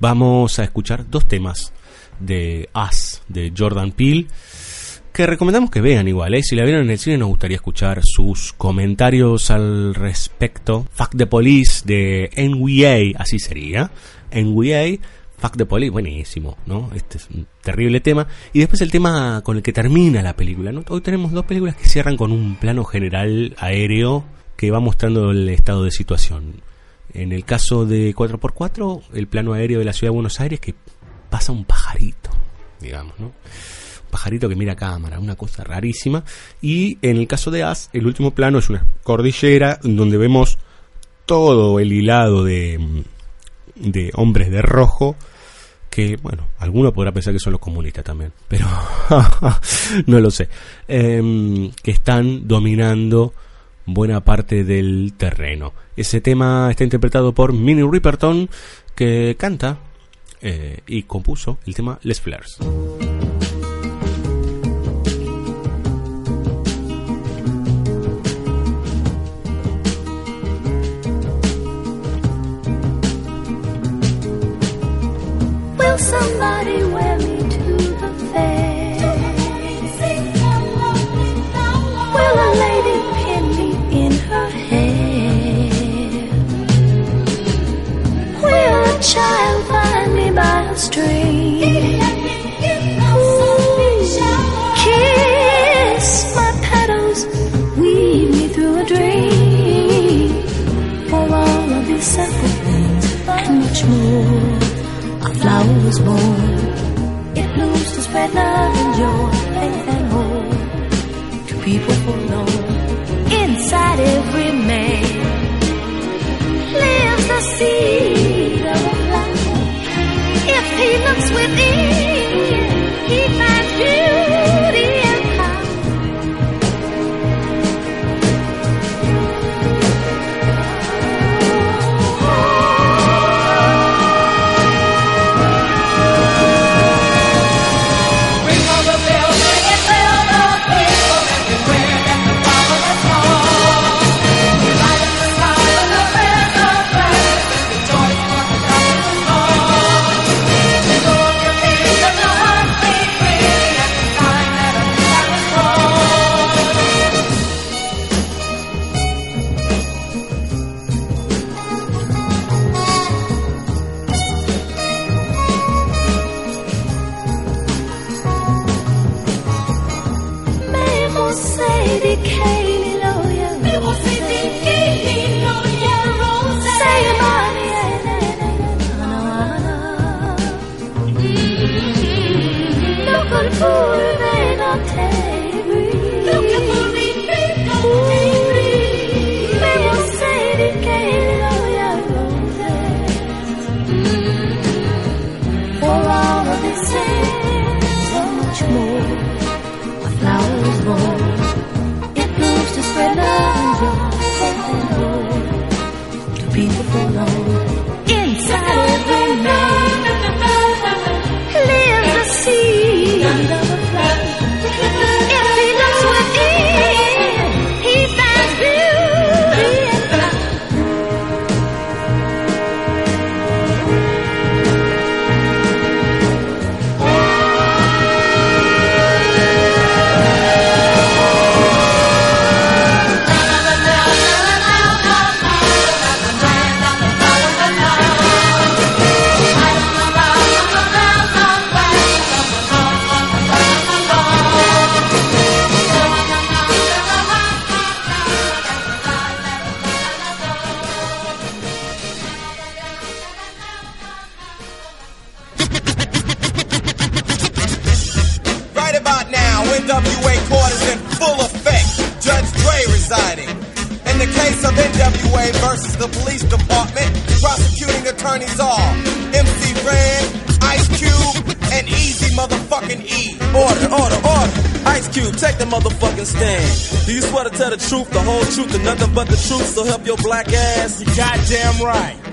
Vamos a escuchar dos temas de Us, de Jordan Peele, que recomendamos que vean igual, ¿eh? si la vieron en el cine nos gustaría escuchar sus comentarios al respecto. Fuck the Police de NWA, así sería, NWA, Fuck the Police, buenísimo, ¿no? Este es un terrible tema. Y después el tema con el que termina la película. Hoy tenemos dos películas que cierran con un plano general aéreo que va mostrando el estado de situación. En el caso de 4x4, el plano aéreo de la ciudad de Buenos Aires que pasa un pajarito, digamos, ¿no? Un pajarito que mira a cámara, una cosa rarísima. Y en el caso de As, el último plano es una cordillera donde vemos todo el hilado de, de hombres de rojo que, bueno, alguno podrá pensar que son los comunistas también, pero no lo sé, em, que están dominando buena parte del terreno. Ese tema está interpretado por Minnie Riperton, que canta eh, y compuso el tema Les Flares. Child find me by a stream. Kiss my petals, weave me through a dream. For all of these simple things and much more. A flower was born. It blooms to spread love and joy, faith and hope to people forlorn. Inside every man lives the seed. If he looks within,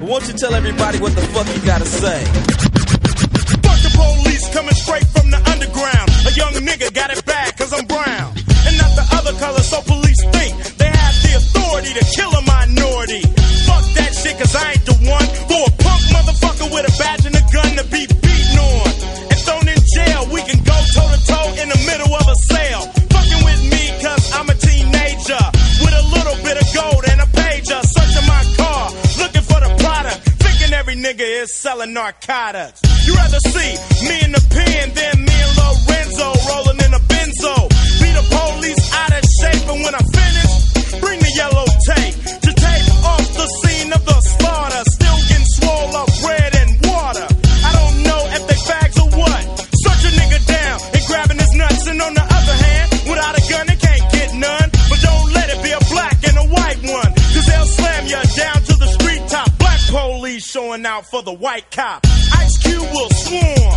Won't you tell is selling narcotics. You rather see me in the pen than me and Lorenzo rolling in a benzo. Be the police out of shape, and when I finish, bring the yellow tape to tape off the scene of the slaughter. Out for the white cop. Ice Cube will swarm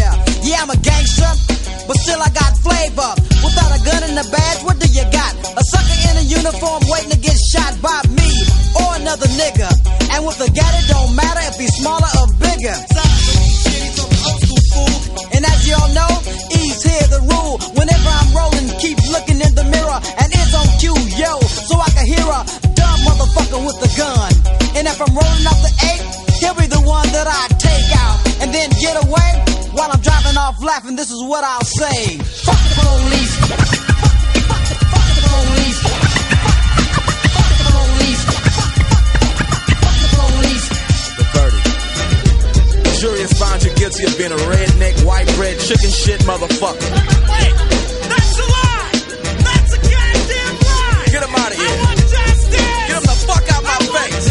Gangster, but still I got flavor. Without a gun and a badge, what do you got? A sucker in a uniform waiting to get shot by me or another nigga. And with a gat, it don't matter if he's smaller or bigger. And as y'all know, E's here the rule. Whenever I'm rolling, keep looking in the mirror, and it's on cue, yo, so I can hear a dumb motherfucker with a gun. While I'm driving off laughing. This is what I'll say: Fuck the police. Fuck the, fuck the, police. Fuck the police. Fuck the police. The verdict. The jury has found you guilty of being a redneck, white bread, chicken shit motherfucker. Wait, that's a lie. That's a goddamn lie. Get him out of here. I want justice. Get him the fuck out my face.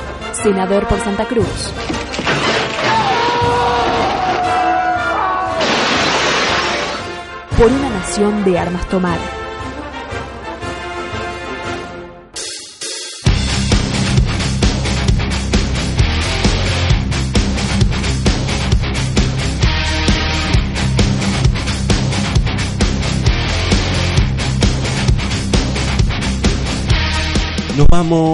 senador por Santa Cruz. Por una nación de armas tomar.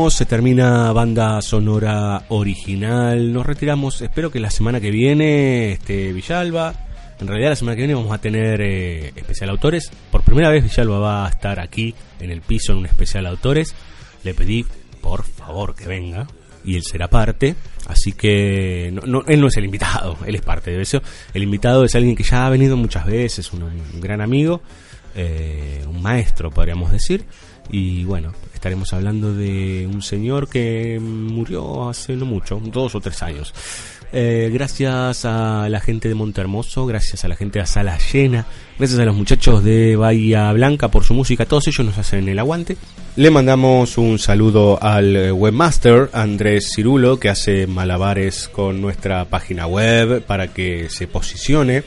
Se termina banda sonora original. Nos retiramos. Espero que la semana que viene esté Villalba. En realidad, la semana que viene vamos a tener eh, especial autores. Por primera vez, Villalba va a estar aquí en el piso en un especial autores. Le pedí, por favor, que venga. Y él será parte. Así que no, no, él no es el invitado, él es parte de eso. El invitado es alguien que ya ha venido muchas veces, un, un gran amigo, eh, un maestro, podríamos decir. Y bueno, estaremos hablando de un señor que murió hace no mucho, dos o tres años. Eh, gracias a la gente de Montehermoso, gracias a la gente de Sala Llena, gracias a los muchachos de Bahía Blanca por su música, todos ellos nos hacen el aguante. Le mandamos un saludo al webmaster Andrés Cirulo, que hace malabares con nuestra página web para que se posicione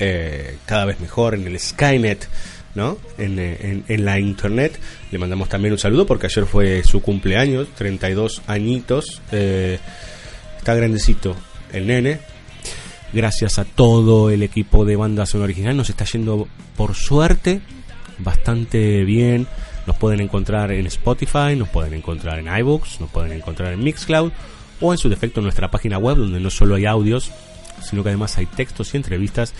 eh, cada vez mejor en el Skynet. ¿No? En, la internet. Le mandamos también un saludo porque ayer fue su cumpleaños, 32 añitos. Eh, está grandecito el nene. Gracias a todo el equipo de banda sonora original. Nos está yendo, por suerte, bastante bien. Nos pueden encontrar en Spotify, nos pueden encontrar en iBooks, nos pueden encontrar en Mixcloud o en su defecto en nuestra página web donde no solo hay audios, sino que además hay textos y entrevistas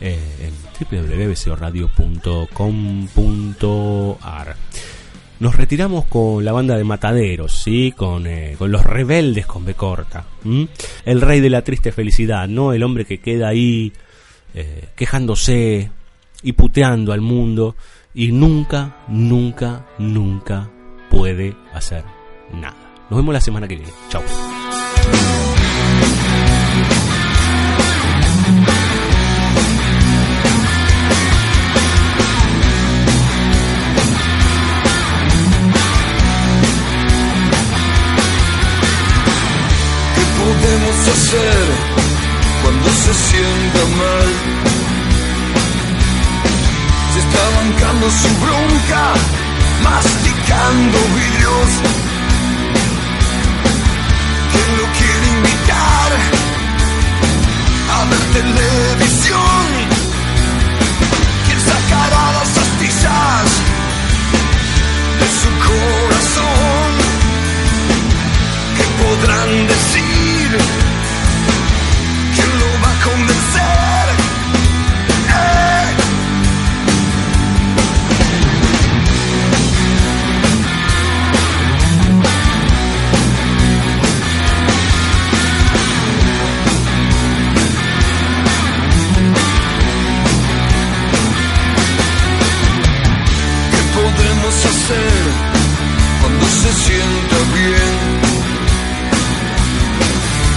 eh, en www.bcoradio.com.ar. Nos retiramos con la banda de Mataderos, ¿sí? con, eh, con los rebeldes con B corta. El rey de la triste felicidad, no el hombre que queda ahí eh, quejándose y puteando al mundo y nunca, nunca, nunca puede hacer nada. Nos vemos la semana que viene. Chao. Hacer cuando se sienta mal? Se está bancando su bronca, masticando vidrios. ¿Quién lo quiere invitar a ver televisión? ¿Quién sacará las astillas de su corazón? Hacer cuando se sienta bien?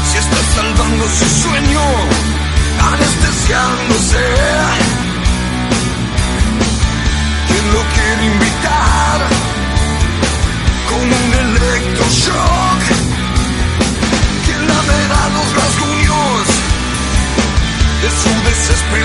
Si está salvando su sueño, anestesiándose. ¿Quién lo quiere invitar con un electroshock? ¿Quién lamerá los rasguños de su desesperación?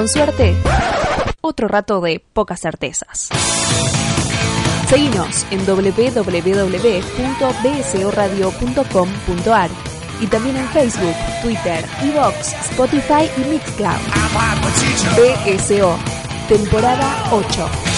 con suerte, otro rato de pocas certezas. Seguinos en www.bsoradio.com.ar y también en Facebook, Twitter, Evox, Spotify y Mixcloud. BSO, temporada 8.